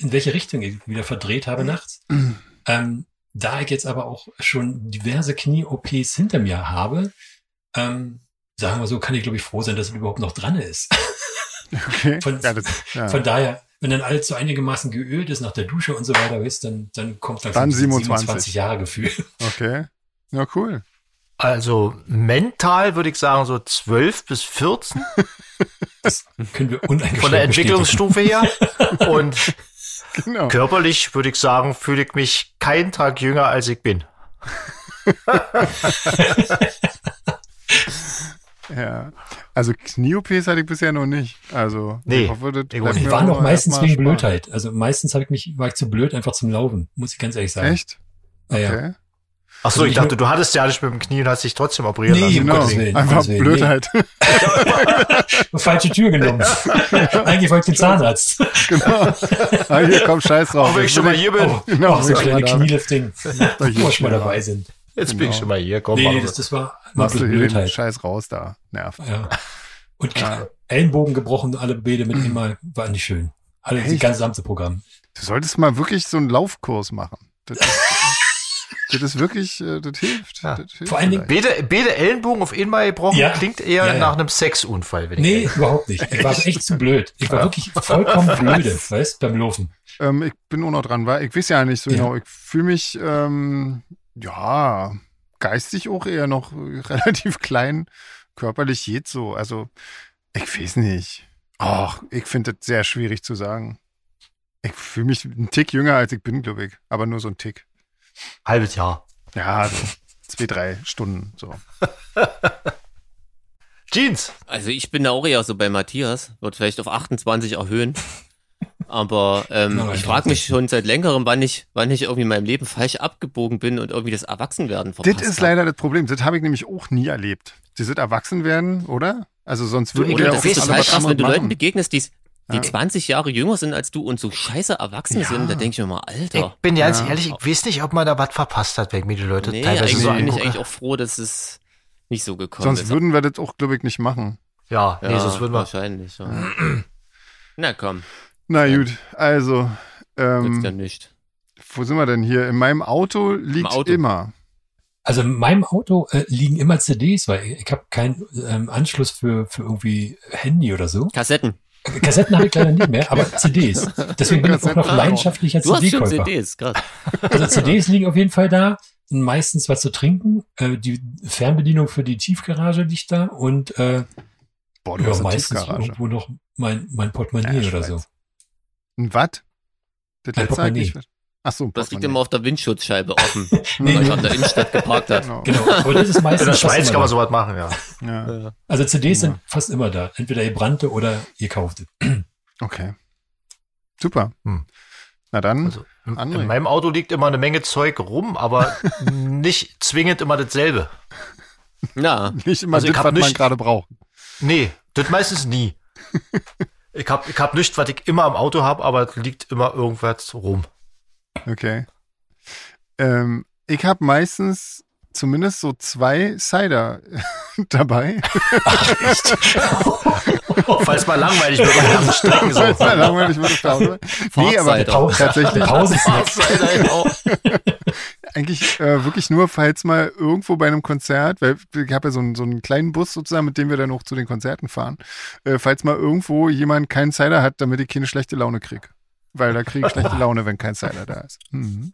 in welche Richtung ich wieder verdreht habe nachts. Ähm, da ich jetzt aber auch schon diverse Knie-OPs hinter mir habe, ähm, sagen wir so, kann ich glaube ich froh sein, dass es überhaupt noch dran ist. Okay. Von- ja, das, ja. Von daher, wenn dann alles so einigermaßen geölt ist nach der Dusche und so weiter, weißt, dann, dann kommt dann, Dann dieses 27. 27 Jahre Gefühl. okay. Ja, cool. Also mental würde ich sagen so 12 bis 14 Das können wir uneingeschränkt von der. Entwicklungsstufe her. Und Genau. körperlich würde ich sagen, fühle ich mich keinen Tag jünger als ich bin. Ja. Also Knie-OPs hatte ich bisher noch nicht. Also Nee, ich hoffe, das ich aber doch meistens wegen. Blödheit. Also meistens habe ich mich, war ich zu blöd einfach zum Laufen, muss ich ganz ehrlich sagen. Echt? Okay. Ach so, Also ich ich dachte, du hattest ja nicht mit dem Knie und hast dich trotzdem operieren Nee, lassen. Genau. Um Einfach Willen. Blödheit. Falsche Tür genommen. Eigentlich wollte ich den Zahnarzt. genau. Ah, hier, komm, scheiß drauf. Auch wenn ich schon mal hier bin. Oh, Genau, oh, so kleine Knielifting, wo schon mal dabei sind. Jetzt bin ich Genau. schon mal hier. Komm, Nee, nee, das, das war Machst du hier den Blödheit. Scheiß raus da. Nerv. Ja. Und Ja. Ellenbogen gebrochen, alle Bede mit einmal, war nicht schön. Alle, die Echt? ganze Programm. Du solltest mal wirklich so einen Laufkurs machen. Das ist, das ist wirklich, äh, das hilft. Ja. Das hilft Vor allen Dingen-. Beide, beide Ellenbogen auf einmal gebrochen Ja. klingt eher Ja, ja. nach einem Sexunfall. Wenn ich Nee, ehrlich überhaupt nicht. Ich war echt zu blöd. Ich war wirklich vollkommen blöde, weißt, beim Laufen. ähm, ich bin auch noch dran, weil ich weiß ja nicht so Ja. genau. Ich fühle mich, ähm, ja, geistig auch eher noch relativ klein. Körperlich geht's so. Also, ich weiß nicht. Ach, ich finde das sehr schwierig zu sagen. Ich fühle mich einen Tick jünger, als ich bin, glaube ich. Aber nur so ein Tick. Halbes Jahr. Ja, so zwei, drei Stunden. So. Jeans. Also ich bin da auch eher so bei Matthias, wird vielleicht auf 28 erhöhen. Aber ähm, Nein, ich doch frage mich schon seit längerem, wann ich, wann ich irgendwie in meinem Leben falsch abgebogen bin und irgendwie das Erwachsenwerden verpasst Das ist hab. leider das Problem. Das habe ich nämlich auch nie erlebt. Die sind erwachsen werden, oder? Also sonst würden Oder ja das auch ist alle total krass, wenn du Leuten machen. begegnest, die, die Ja. 20 Jahre jünger sind als du und so scheiße erwachsen Ja. sind. Da denke ich mir mal, Ich Alter. bin ja ganz ehrlich, ich weiß nicht, ob man da was verpasst hat, wenn ich mir die Leute Nee, teilweise eigentlich so bin ich eigentlich auch froh, dass es nicht so gekommen Sonst ist. würden wir das auch, glaube ich, nicht machen. Ja, ja, nee, sonst würden wir. wahrscheinlich. Ja. Na komm, Na Ja. gut, also, nützt ja ähm, nicht. wo sind wir denn hier? In meinem Auto liegt Auto. immer. Also in meinem Auto äh, liegen immer CDs, weil ich, ich habe keinen ähm, Anschluss für, für irgendwie Handy oder so. Kassetten. Kassetten habe ich leider nicht mehr, aber CDs. Deswegen bin ich auch noch leidenschaftlicher Du hast schon CD-Käufer. CDs, krass. Also CDs liegen auf jeden Fall da, sind meistens was zu trinken. Äh, die Fernbedienung für die Tiefgarage liegt da und äh, Boah, du ja, hast meistens irgendwo noch mein, mein Portemonnaie Ja, oder so. Ein Watt? Das Ein. Portemonnaie. Ach so, Das liegt immer auf der Windschutzscheibe offen, Nee, weil nee. ich an der Innenstadt geparkt hat. Genau. Genau, aber das ist In meistens der fast Schweiz kann man da. sowas machen, ja. Ja, Also CDs Ja. sind fast immer da. Entweder ihr brannte oder ihr kaufte. okay. Super. Hm. Na dann, Also, in, in meinem Auto liegt immer eine Menge Zeug rum, aber nicht zwingend immer dasselbe. Na, nicht immer also ich das, was man nicht- gerade braucht. Nee, das meistens nie. Ich hab, ich hab nichts, was ich immer im Auto habe, aber es liegt immer irgendwas rum. Okay. Ähm, ich habe meistens zumindest so zwei Cider dabei. Falls mal langweilig wird auf langen Strecken so. Falls mal langweilig wird Autobahn. Nee, aber tatsächlich. Pausensnacks. eigentlich äh, wirklich nur, falls mal irgendwo bei einem Konzert, weil ich habe ja so einen, so einen kleinen Bus sozusagen, mit dem wir dann auch zu den Konzerten fahren, äh, falls mal irgendwo jemand keinen Cider hat, damit ich keine schlechte Laune kriege. Weil da kriege ich schlechte Laune, wenn kein Cider da ist. Mhm.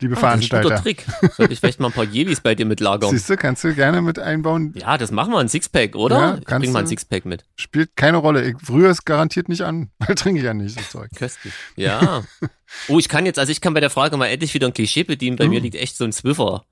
Liebe Ah, das ist ein guter Veranstalter. Trick. Sollte ich vielleicht mal ein paar Jelis bei dir mitlagern. Siehst du, kannst du gerne mit einbauen. Ja, das machen wir ein Sixpack, oder? Ja, ich bring mal du. ein Sixpack mit. Spielt keine Rolle. Ich rühre es garantiert nicht an, weil trinke ich ja nicht so Zeug. Köstlich. Ja. Oh, ich kann jetzt, also ich kann bei der Frage mal endlich wieder ein Klischee bedienen. Bei Uh. mir liegt echt so ein Zwiffer.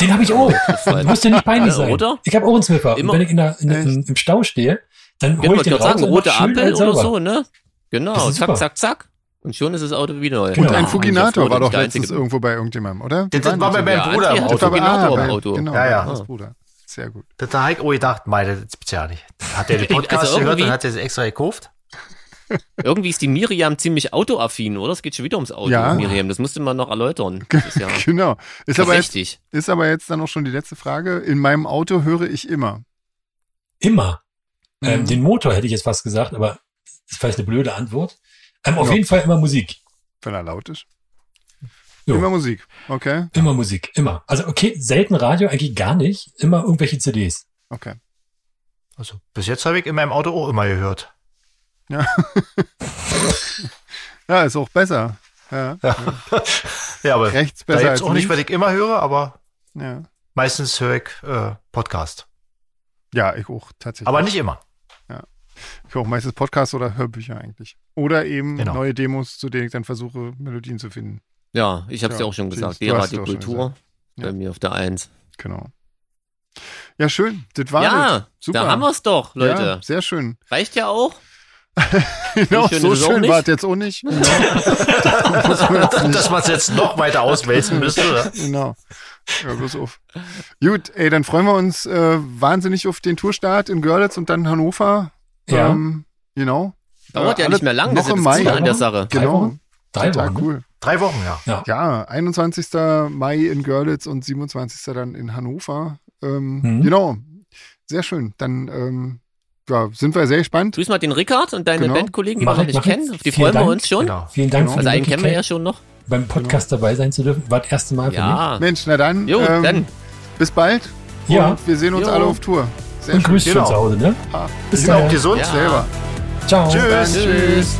Den habe ich auch. Gefallen. Muss dir nicht peinlich Ja, sein. oder? Ich habe auch einen Zwiffer. Und Immer. wenn ich in der, in, im, im Stau stehe, dann hole Genau, ich den raus sagen, und rote Ampel oder so, ne? Genau, zack, zack, zack. Und schon ist das Auto wie neu. Genau. Und ein Fuginator war doch der letztens Einzige. irgendwo bei irgendjemandem, oder? Das waren war bei meinem Bruder im Auto. Fuginator ah, im bei- Auto. Genau, Ja, ja. bei Bruder. Sehr gut. Da hat der Heik, oh, gedacht, meine, das gibt's ja nicht. Hat der den Podcast Also gehört irgendwie- und hat er sich extra gekauft? Irgendwie ist die Miriam ziemlich autoaffin, oder? Es geht schon wieder ums Auto, Ja. Miriam. Das musste man noch erläutern. Das ist ja Genau. Ist aber, jetzt, richtig. ist aber jetzt dann auch schon die letzte Frage. In meinem Auto höre ich immer. Immer. Ähm, Mhm. den Motor hätte ich jetzt fast gesagt, aber das ist vielleicht eine blöde Antwort. Ähm, auf Ja. jeden Fall immer Musik. Wenn er laut ist. Jo. Immer Musik. Okay. Immer Musik, immer. Also okay, selten Radio, eigentlich gar nicht. Immer irgendwelche CDs. Okay. Also, bis jetzt habe ich in meinem Auto auch immer gehört. Ja, ist auch besser. Ja. Ja, aber Rechts da besser jetzt als auch nicht, was ich immer höre, aber Ja. meistens höre ich äh, Podcast. ja, ich auch tatsächlich. Aber nicht immer. Ich höre auch meistens Podcasts oder Hörbücher eigentlich. Oder eben Genau. neue Demos, zu denen ich dann versuche, Melodien zu finden. Ja, ich habe es Ja, ja auch schon gesagt. auch schon D-Radio-Kultur gesagt. Ja. bei mir auf der Eins. Genau. Ja, schön. Das war das. Ja, Super. da haben wir es doch, Leute. Ja, sehr schön. Reicht ja auch. Genau, schön so schön war es jetzt auch nicht. Genau. Da muss man jetzt nicht- Dass man es jetzt noch weiter auswälzen müsste. Oder? genau. Ja, bloß auf. Gut, ey, dann freuen wir uns äh, wahnsinnig auf den Tourstart in Görlitz und dann Hannover. Ja. Ähm, genau. Dauert Äh, ja alle- nicht mehr lang. Noch Das ist im Mai. An der Sache. Drei Genau. Wochen? Drei Total Wochen, ne? cool. Drei Wochen, ja. Ja, 21. Mai in Görlitz und 27. dann in Hannover. Ähm, Mhm. Genau. Sehr schön. Dann ähm, ja, sind wir sehr gespannt. Grüß mal den Rickard und deine Genau. Bandkollegen, die Mach wir ich, nicht kennen. Auf die freuen wir Dank. uns schon. Genau. Vielen Dank Genau. für Also einen kennen wir ja schon noch. beim Podcast dabei sein zu dürfen. War das erste Mal für Ja. Mensch, na dann. Jo, ähm, dann. Bis bald. mich. Ja, Und wir sehen uns Jo. alle auf Tour. Sehr und schön. grüßt Genau. zu Hause, ne? Ah, Bis Bleibt dann. gesund. Ja. Selber. Ciao. Tschüss. Tschüss.